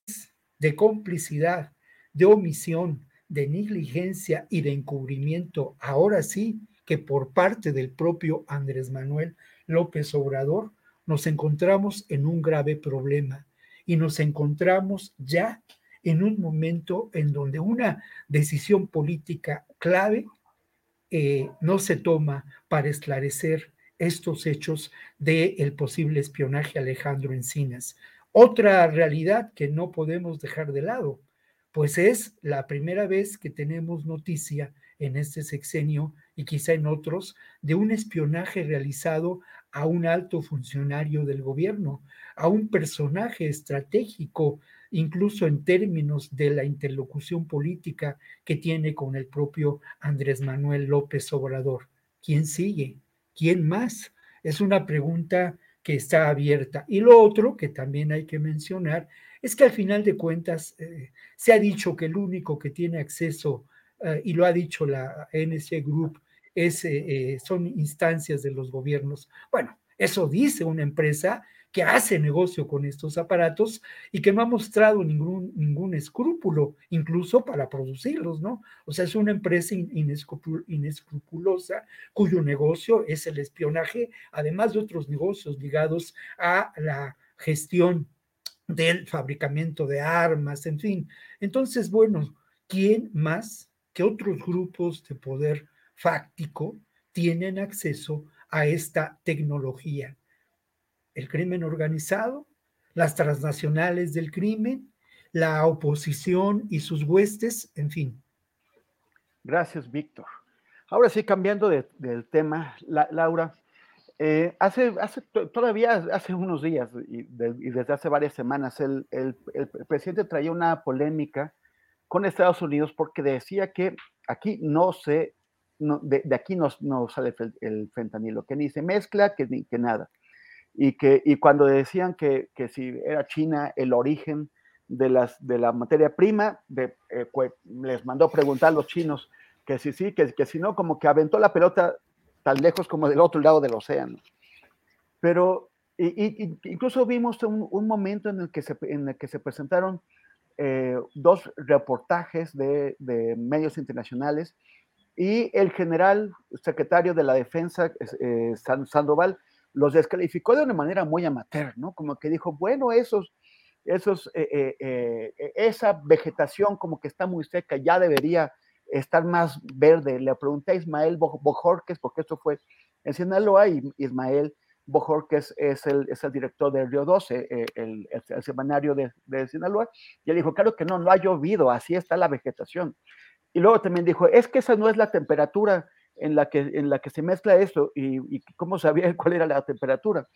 de complicidad, de omisión, de negligencia y de encubrimiento, ahora sí que por parte del propio Andrés Manuel López Obrador, nos encontramos en un grave problema y nos encontramos ya en un momento en donde una decisión política clave eh, no se toma para esclarecer estos hechos del el posible espionaje Alejandro Encinas. Otra realidad que no podemos dejar de lado, pues es la primera vez que tenemos noticia en este sexenio y quizá en otros de un espionaje realizado a un alto funcionario del gobierno, a un personaje estratégico incluso en términos de la interlocución política que tiene con el propio Andrés Manuel López Obrador. ¿Quién sigue? ¿Quién más? Es una pregunta que está abierta. Y lo otro que también hay que mencionar es que al final de cuentas eh, se ha dicho que el único que tiene acceso, eh, y lo ha dicho la NC Group, es, eh, son instancias de los gobiernos. Bueno, eso dice una empresa que hace negocio con estos aparatos y que no ha mostrado ningún, ningún escrúpulo, incluso para producirlos, ¿no? O sea, es una empresa inescrupulosa cuyo negocio es el espionaje, además de otros negocios ligados a la gestión del fabricamiento de armas, en fin. Entonces, bueno, ¿quién más que otros grupos de poder fáctico tienen acceso a esta tecnología? El crimen organizado, las transnacionales del crimen, la oposición y sus huestes, en fin. Gracias, Víctor. Ahora sí, cambiando de, del tema, Laura, eh, hace, hace todavía hace unos días y, desde hace varias semanas, el, el, presidente traía una polémica con Estados Unidos porque decía que aquí no se, de, aquí no, no sale el, fentanilo, que ni se mezcla, que, ni, que nada y, que, y cuando decían que, que si era China el origen de, las, de la materia prima, de, eh, les mandó preguntar a los chinos que si sí, que, que si no, como que aventó la pelota tan lejos como del otro lado del océano. Pero y, incluso vimos un, un, momento en el que se, en el que se presentaron eh, dos reportajes de, de, medios internacionales y el general secretario de la defensa, eh, Sandoval, los descalificó de una manera muy amateur, ¿no? Como que dijo, bueno, esos, esos, eh, eh, eh, esa vegetación como que está muy seca, ya debería estar más verde. Le pregunté a Ismael Bojorques, porque esto fue en Sinaloa, y Ismael Bojorques es el, es el director del Río 12, el, el, semanario de, de, Sinaloa, y él dijo, claro que no, no ha llovido, así está la vegetación. Y luego también dijo, es que esa no es la temperatura en la que, en la que se mezcla eso y, cómo sabía cuál era la temperatura.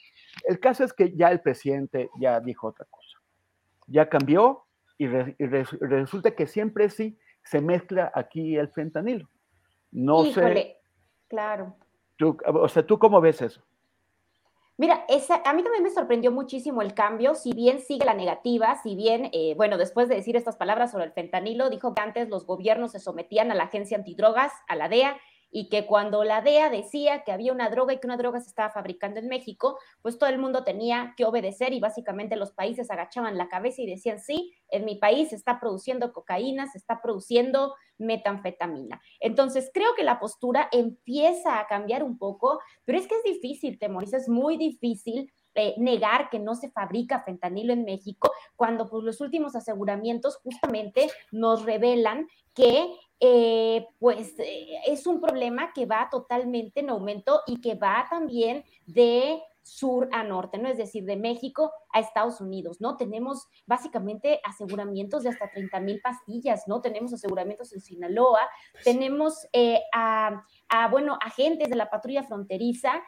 El caso es que ya el presidente ya dijo otra cosa. Ya cambió y, resulta que siempre sí se mezcla aquí el fentanilo. No sé. Claro. o sea, ¿tú cómo ves eso? Mira, esa, a mí también me sorprendió muchísimo el cambio, si bien sigue la negativa, si bien, eh, bueno, después de decir estas palabras sobre el fentanilo, dijo que antes los gobiernos se sometían a la agencia antidrogas, a la DEA, y que cuando la DEA decía que había una droga y que una droga se estaba fabricando en México, pues todo el mundo tenía que obedecer y básicamente los países agachaban la cabeza y decían, sí, en mi país se está produciendo cocaína, se está produciendo metanfetamina. Entonces, creo que la postura empieza a cambiar un poco, pero es que es difícil, Temoris, es muy difícil eh, negar que no se fabrica fentanilo en México, cuando pues, los últimos aseguramientos justamente nos revelan que eh, pues eh, es un problema que va totalmente en aumento y que va también de sur a norte, ¿no? Es decir, de México a Estados Unidos, ¿no? Tenemos básicamente aseguramientos de hasta 30 mil pastillas, ¿no? Tenemos aseguramientos en Sinaloa, tenemos a, a, bueno, agentes de la patrulla fronteriza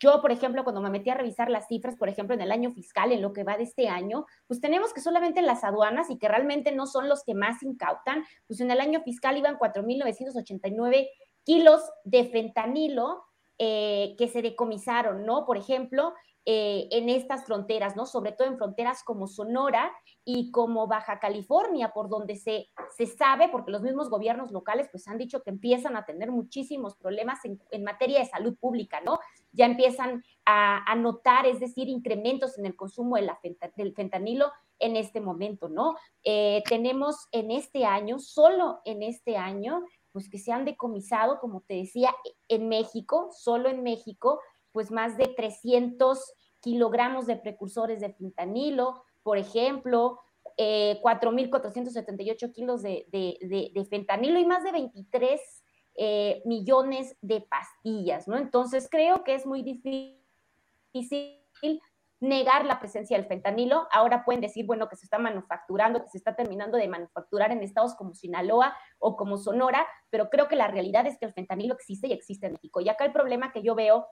yo, por ejemplo, cuando me metí a revisar las cifras, por ejemplo, en el año fiscal, en lo que va de este año, pues tenemos que solamente las aduanas y que realmente no son los que más incautan, pues en el año fiscal iban 4.989 kilos de fentanilo eh, que se decomisaron, ¿no? Por ejemplo, eh, en estas fronteras, ¿no? Sobre todo en fronteras como Sonora y como Baja California, por donde se, se sabe, porque los mismos gobiernos locales pues han dicho que empiezan a tener muchísimos problemas en, materia de salud pública, ¿no? Ya empiezan a, notar, es decir, incrementos en el consumo de la del fentanilo en este momento, ¿no? Eh, tenemos en este año, solo en este año, pues que se han decomisado, como te decía, en México, solo en México, pues más de 300 kilogramos de precursores de fentanilo, por ejemplo, eh, 4.478 kilos de, de, fentanilo y más de 23 eh, millones de pastillas, ¿no? Entonces creo que es muy difícil negar la presencia del fentanilo. Ahora pueden decir, bueno, que se está manufacturando, que se está terminando de manufacturar en estados como Sinaloa o como Sonora, pero creo que la realidad es que el fentanilo existe y existe en México. Y acá el problema que yo veo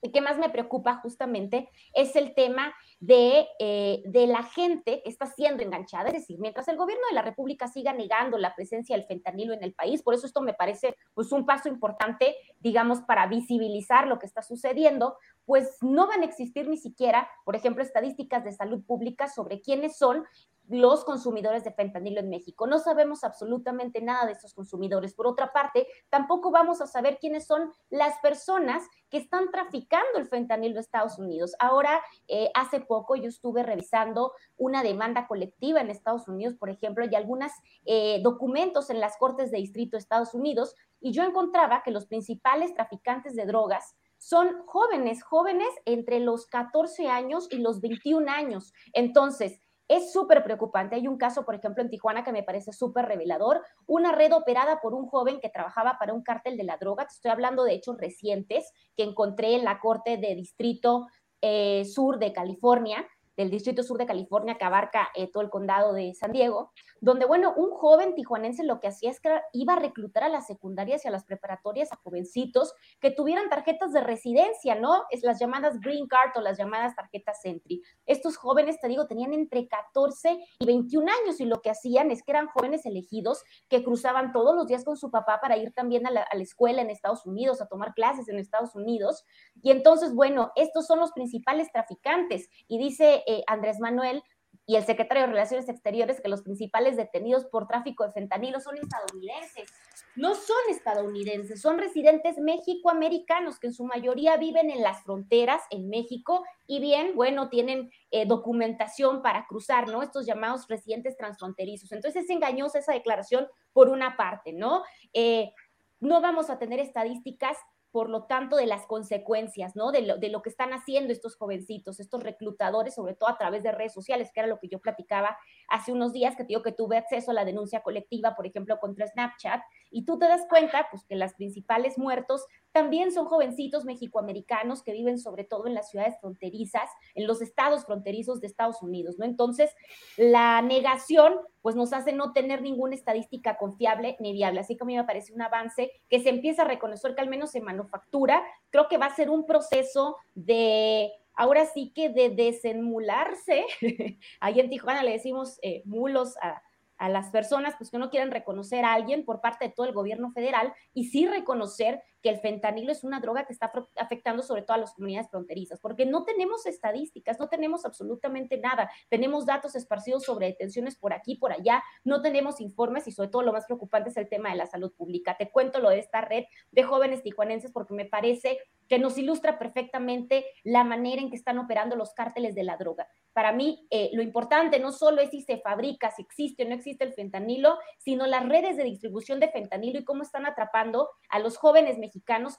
y que más me preocupa justamente es el tema de, eh, de, la gente que está siendo enganchada. Es decir, mientras el gobierno de la República siga negando la presencia del fentanilo en el país, por eso esto me parece pues, un paso importante, digamos, para visibilizar lo que está sucediendo, pues no van a existir ni siquiera, por ejemplo, estadísticas de salud pública sobre quiénes son los consumidores de fentanilo en México. No sabemos absolutamente nada de esos consumidores. Por otra parte, tampoco vamos a saber quiénes son las personas que están traficando el fentanilo en Estados Unidos. Ahora, eh, hace poco yo estuve revisando una demanda colectiva en Estados Unidos, por ejemplo, y algunos eh, documentos en las Cortes de Distrito de Estados Unidos, y yo encontraba que los principales traficantes de drogas son jóvenes, jóvenes entre los 14 años y los 21 años. Entonces, es súper preocupante. Hay un caso, por ejemplo, en Tijuana que me parece súper revelador, una red operada por un joven que trabajaba para un cártel de la droga. Te estoy hablando de hechos recientes que encontré en la Corte de Distrito eh, Sur de California del Distrito Sur de California que abarca eh, todo el condado de San Diego, donde, bueno, un joven tijuanense lo que hacía es que iba a reclutar a las secundarias y a las preparatorias a jovencitos que tuvieran tarjetas de residencia, ¿no? Es las llamadas Green Card o las llamadas tarjetas Entry. Estos jóvenes, te digo, tenían entre 14 y 21 años y lo que hacían es que eran jóvenes elegidos que cruzaban todos los días con su papá para ir también a la, a la escuela en Estados Unidos, a tomar clases en Estados Unidos. Y entonces, bueno, estos son los principales traficantes. Y dice eh, Andrés Manuel y el secretario de Relaciones Exteriores que los principales detenidos por tráfico de fentanilo son estadounidenses. No son estadounidenses, son residentes mexicoamericanos que en su mayoría viven en las fronteras en México y bien, bueno, tienen eh, documentación para cruzar, ¿no? Estos llamados residentes transfronterizos. Entonces es engañosa esa declaración por una parte, ¿no? Eh, no vamos a tener estadísticas por lo tanto, de las consecuencias, ¿no? De lo, de lo, que están haciendo estos jovencitos, estos reclutadores, sobre todo a través de redes sociales, que era lo que yo platicaba hace unos días, que te digo que tuve acceso a la denuncia colectiva, por ejemplo, contra Snapchat, y tú te das cuenta, pues, que las principales muertos también son jovencitos mexicoamericanos que viven sobre todo en las ciudades fronterizas, en los estados fronterizos de Estados Unidos, ¿no? Entonces, la negación pues nos hace no tener ninguna estadística confiable ni viable. Así que a mí me parece un avance que se empieza a reconocer que al menos en manufactura, creo que va a ser un proceso de ahora sí que de desenmularse, ahí en Tijuana le decimos eh, mulos a, a las personas pues, que no quieren reconocer a alguien por parte de todo el gobierno federal y sí reconocer que el fentanilo es una droga que está afectando sobre todo a las comunidades fronterizas, porque no tenemos estadísticas, no tenemos absolutamente nada, tenemos datos esparcidos sobre detenciones por aquí, por allá, no tenemos informes y sobre todo lo más preocupante es el tema de la salud pública. Te cuento lo de esta red de jóvenes tijuanenses porque me parece que nos ilustra perfectamente la manera en que están operando los cárteles de la droga. Para mí, eh, lo importante no solo es si se fabrica, si existe o no existe el fentanilo, sino las redes de distribución de fentanilo y cómo están atrapando a los jóvenes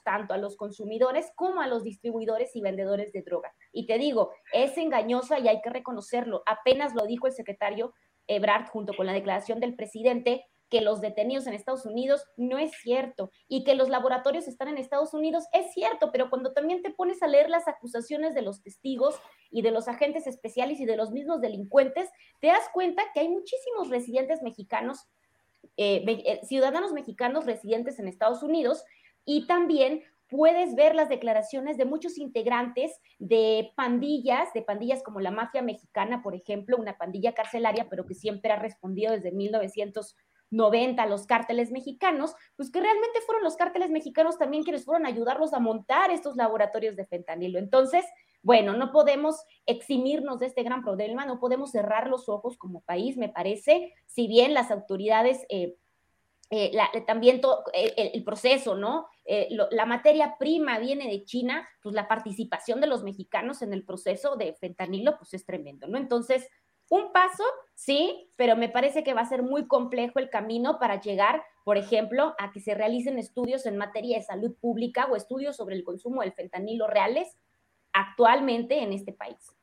tanto a los consumidores como a los distribuidores y vendedores de droga. Y te digo, es engañosa y hay que reconocerlo. Apenas lo dijo el secretario Ebrard junto con la declaración del presidente, que los detenidos en Estados Unidos no es cierto y que los laboratorios están en Estados Unidos es cierto, pero cuando también te pones a leer las acusaciones de los testigos y de los agentes especiales y de los mismos delincuentes, te das cuenta que hay muchísimos residentes mexicanos, eh, eh, ciudadanos mexicanos residentes en Estados Unidos y también puedes ver las declaraciones de muchos integrantes de pandillas, de pandillas como la mafia mexicana, por ejemplo, una pandilla carcelaria, pero que siempre ha respondido desde 1900 90 los cárteles mexicanos, pues que realmente fueron los cárteles mexicanos también quienes fueron a ayudarlos a montar estos laboratorios de fentanilo. Entonces, bueno, no podemos eximirnos de este gran problema, no podemos cerrar los ojos como país, me parece, si bien las autoridades... Eh, eh, también el, proceso, ¿no? Eh, la materia prima viene de China, pues la participación de los mexicanos en el proceso de fentanilo, pues es tremendo, ¿no? Entonces, un paso, sí, pero me parece que va a ser muy complejo el camino para llegar, por ejemplo, a que se realicen estudios en materia de salud pública o estudios sobre el consumo del fentanilo reales actualmente en este país.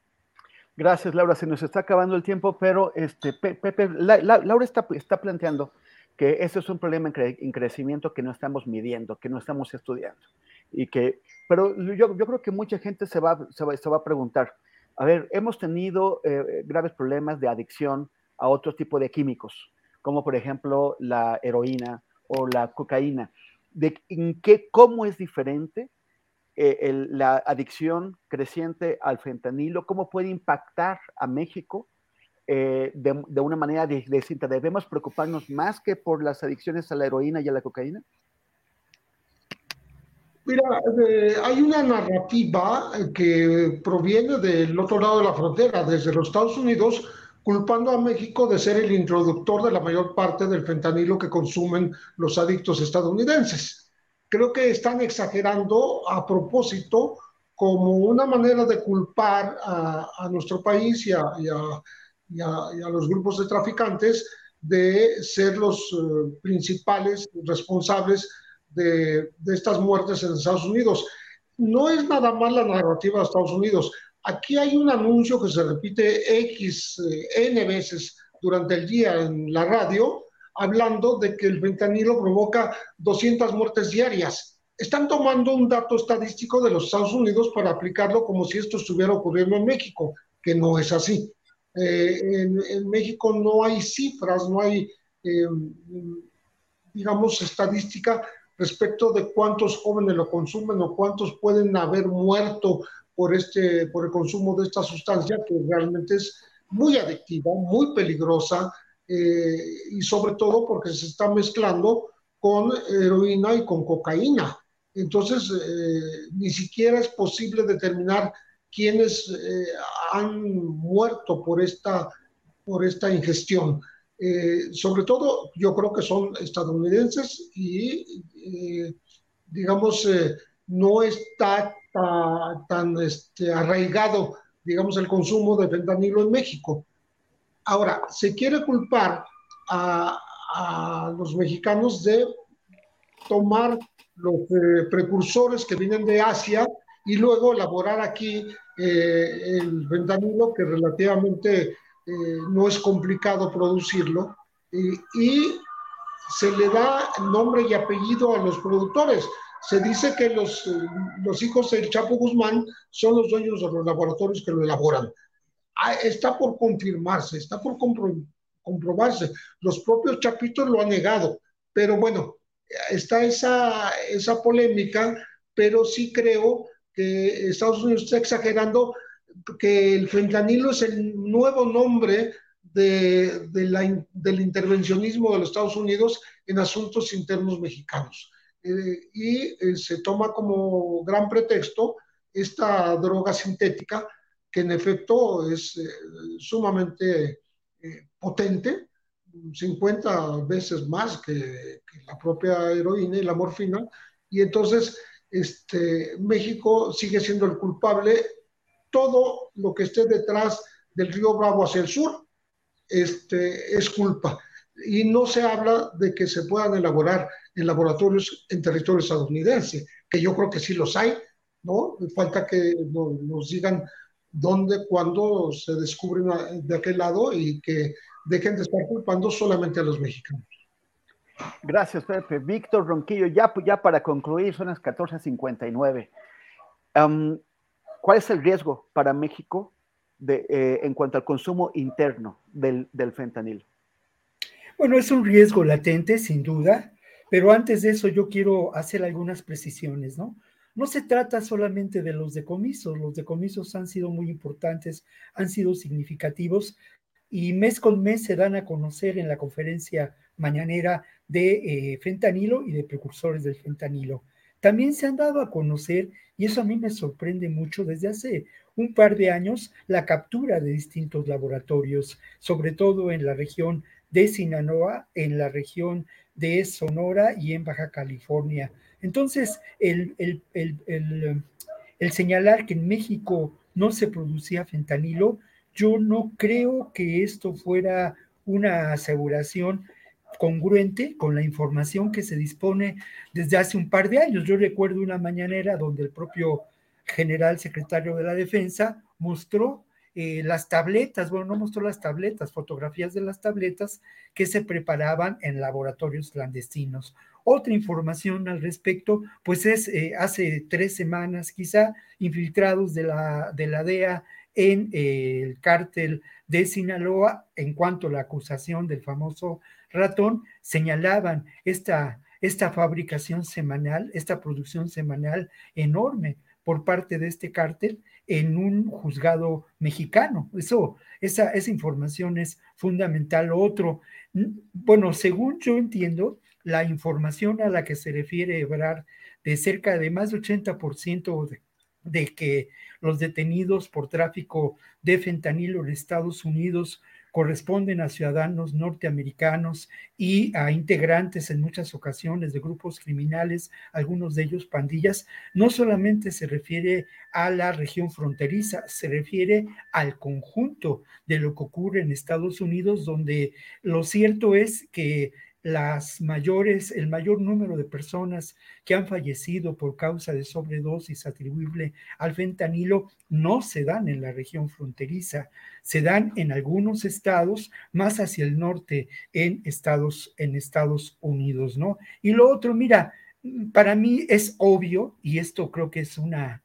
Gracias, Laura. Se nos está acabando el tiempo, pero este, Pepe, Laura está, está planteando que ese es un problema en, crecimiento que no estamos midiendo, que no estamos estudiando. Y que, pero yo, yo creo que mucha gente se va, se va, se va a preguntar, a ver, hemos tenido eh, graves problemas de adicción a otro tipo de químicos, como por ejemplo la heroína o la cocaína. De, ¿en qué, ¿Cómo es diferente eh, la adicción creciente al fentanilo? ¿Cómo puede impactar a México eh, de, de, una manera distinta? ¿Debemos preocuparnos más que por las adicciones a la heroína y a la cocaína? Mira, eh, hay una narrativa que proviene del otro lado de la frontera, desde los Estados Unidos, culpando a México de ser el introductor de la mayor parte del fentanilo que consumen los adictos estadounidenses. Creo que están exagerando a propósito como una manera de culpar a, nuestro país y a, los grupos de traficantes de ser los eh, principales responsables de, estas muertes en Estados Unidos. No es nada más la narrativa de Estados Unidos. Aquí hay un anuncio que se repite X, eh, N veces durante el día en la radio, hablando de que el fentanilo provoca 200 muertes diarias. Están tomando un dato estadístico de los Estados Unidos para aplicarlo como si esto estuviera ocurriendo en México, que no es así. Eh, en, México no hay cifras, no hay, eh, digamos, estadística respecto de cuántos jóvenes lo consumen o cuántos pueden haber muerto por, este, por el consumo de esta sustancia que realmente es muy adictiva, muy peligrosa eh, y sobre todo porque se está mezclando con heroína y con cocaína. Entonces, eh, ni siquiera es posible determinar quiénes eh, han muerto por esta, por esta ingestión. Eh, sobre todo yo creo que son estadounidenses y, eh, digamos, eh, no está tan, este, arraigado, digamos, el consumo de fentanilo en México. Ahora, se quiere culpar a, los mexicanos de tomar los precursores que vienen de Asia y luego elaborar aquí el fentanilo que relativamente eh, no es complicado producirlo, y se le da nombre y apellido a los productores. Se dice que los, los hijos del Chapo Guzmán son los dueños de los laboratorios que lo elaboran. Ah, está por confirmarse, está por comprobarse. Los propios Chapitos lo han negado, pero bueno, está esa, esa polémica, pero sí creo que Estados Unidos está exagerando que el fentanilo es el nuevo nombre de, la, del intervencionismo de los Estados Unidos en asuntos internos mexicanos. Eh, y eh, se toma como gran pretexto esta droga sintética que en efecto es eh, sumamente potente, 50 veces más que, que, la propia heroína y la morfina, y entonces este, México sigue siendo el culpable. Todo lo que esté detrás del río Bravo hacia el sur este, es culpa. Y no se habla de que se puedan elaborar en laboratorios en territorio estadounidense, que yo creo que sí los hay, ¿no? Falta que nos, digan dónde, cuándo se descubren de aquel lado y que dejen de estar culpando solamente a los mexicanos. Gracias, Pepe. Víctor Ronquillo, ya, para concluir, son las 14.59. ¿Cuál es el riesgo para México eh, en cuanto al consumo interno del, del fentanilo? Bueno, es un riesgo latente, sin duda, pero antes de eso yo quiero hacer algunas precisiones, ¿no? No se trata solamente de los decomisos, los decomisos han sido muy importantes, han sido significativos y mes con mes se dan a conocer en la conferencia mañanera de eh, fentanilo y de precursores del fentanilo. También se han dado a conocer, y eso a mí me sorprende mucho, desde hace un par de años, la captura de distintos laboratorios, sobre todo en la región de Sinaloa, en la región de Sonora y en Baja California. Entonces, el, el, el señalar que en México no se producía fentanilo, yo no creo que esto fuera una aseguración congruente con la información que se dispone desde hace un par de años. Yo recuerdo una mañanera donde el propio general secretario de la defensa mostró eh, las tabletas, bueno, no mostró las tabletas, fotografías de las tabletas que se preparaban en laboratorios clandestinos. Otra información al respecto, pues es eh, hace tres semanas quizá infiltrados de la, de la DEA en eh, el cártel de Sinaloa en cuanto a la acusación del famoso ratón, señalaban esta, esta fabricación semanal, esta producción semanal enorme por parte de este cártel en un juzgado mexicano. Eso, esa, esa información es fundamental. Otro, bueno, según yo entiendo, la información a la que se refiere Ebrard de cerca de más de 80% de, de que los detenidos por tráfico de fentanilo en Estados Unidos corresponden a ciudadanos norteamericanos y a integrantes en muchas ocasiones de grupos criminales, algunos de ellos pandillas, no solamente se refiere a la región fronteriza, se refiere al conjunto de lo que ocurre en Estados Unidos, donde lo cierto es que las mayores, el mayor número de personas que han fallecido por causa de sobredosis atribuible al fentanilo no se dan en la región fronteriza, se dan en algunos estados más hacia el norte en Estados, en Estados Unidos, ¿no? Y lo otro, mira, para mí es obvio, y esto creo que es una,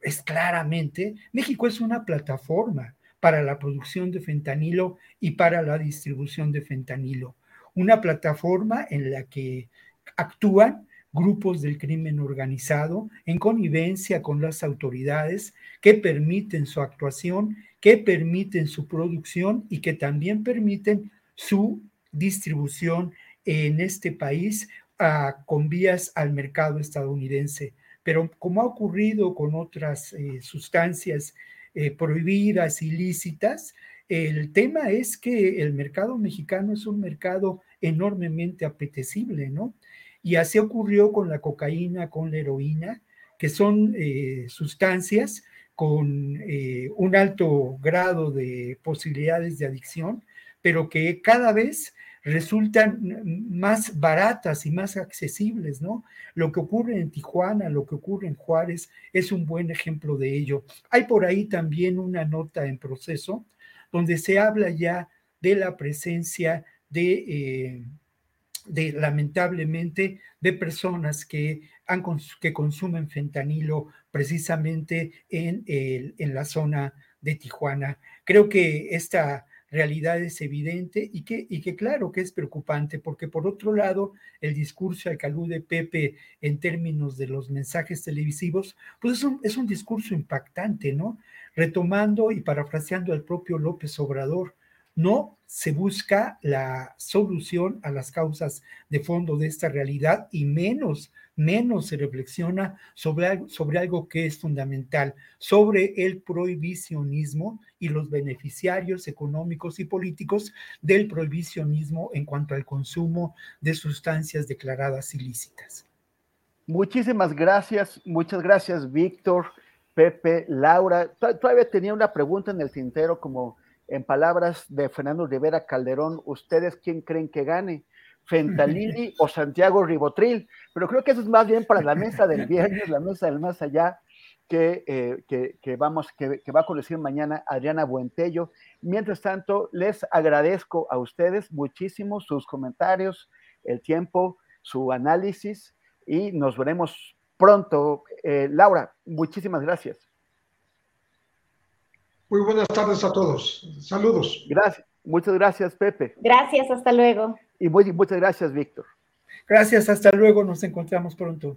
es claramente, México es una plataforma para la producción de fentanilo y para la distribución de fentanilo una plataforma en la que actúan grupos del crimen organizado en connivencia con las autoridades que permiten su actuación, que permiten su producción y que también permiten su distribución en este país uh, con vías al mercado estadounidense. Pero como ha ocurrido con otras eh, sustancias eh, prohibidas, ilícitas, el tema es que el mercado mexicano es un mercado enormemente apetecible, ¿no? Y así ocurrió con la cocaína, con la heroína, que son eh, sustancias con eh, un alto grado de posibilidades de adicción, pero que cada vez resultan más baratas y más accesibles, ¿no? Lo que ocurre en Tijuana, lo que ocurre en Juárez es un buen ejemplo de ello. Hay por ahí también una nota en proceso donde se habla ya de la presencia de, eh, lamentablemente de personas que, han, que consumen fentanilo precisamente en, el, en la zona de Tijuana. Creo que esta realidad es evidente y que, y que claro que es preocupante, porque por otro lado, el discurso al calú de Pepe en términos de los mensajes televisivos, pues es un, es un discurso impactante, ¿no? Retomando y parafraseando al propio López Obrador, no se busca la solución a las causas de fondo de esta realidad y menos, menos se reflexiona sobre algo, sobre algo que es fundamental, sobre el prohibicionismo y los beneficiarios económicos y políticos del prohibicionismo en cuanto al consumo de sustancias declaradas ilícitas. Muchísimas gracias, muchas gracias Víctor, Pepe, Laura. Todavía tenía una pregunta en el tintero como en palabras de Fernando Rivera Calderón, ¿ustedes quién creen que gane? Fentalini o Santiago Ribotril, pero creo que eso es más bien para la mesa del viernes, la mesa del más allá, que, eh, que, vamos, que, va a conocer mañana Adriana Buentello. Mientras tanto, les agradezco a ustedes muchísimo sus comentarios, el tiempo, su análisis y nos veremos pronto. Eh, Laura, muchísimas gracias. Muy buenas tardes a todos. Saludos. Gracias. Muchas gracias, Pepe. Gracias, hasta luego. Y muy, muchas gracias, Víctor. Gracias, hasta luego. Nos encontramos pronto.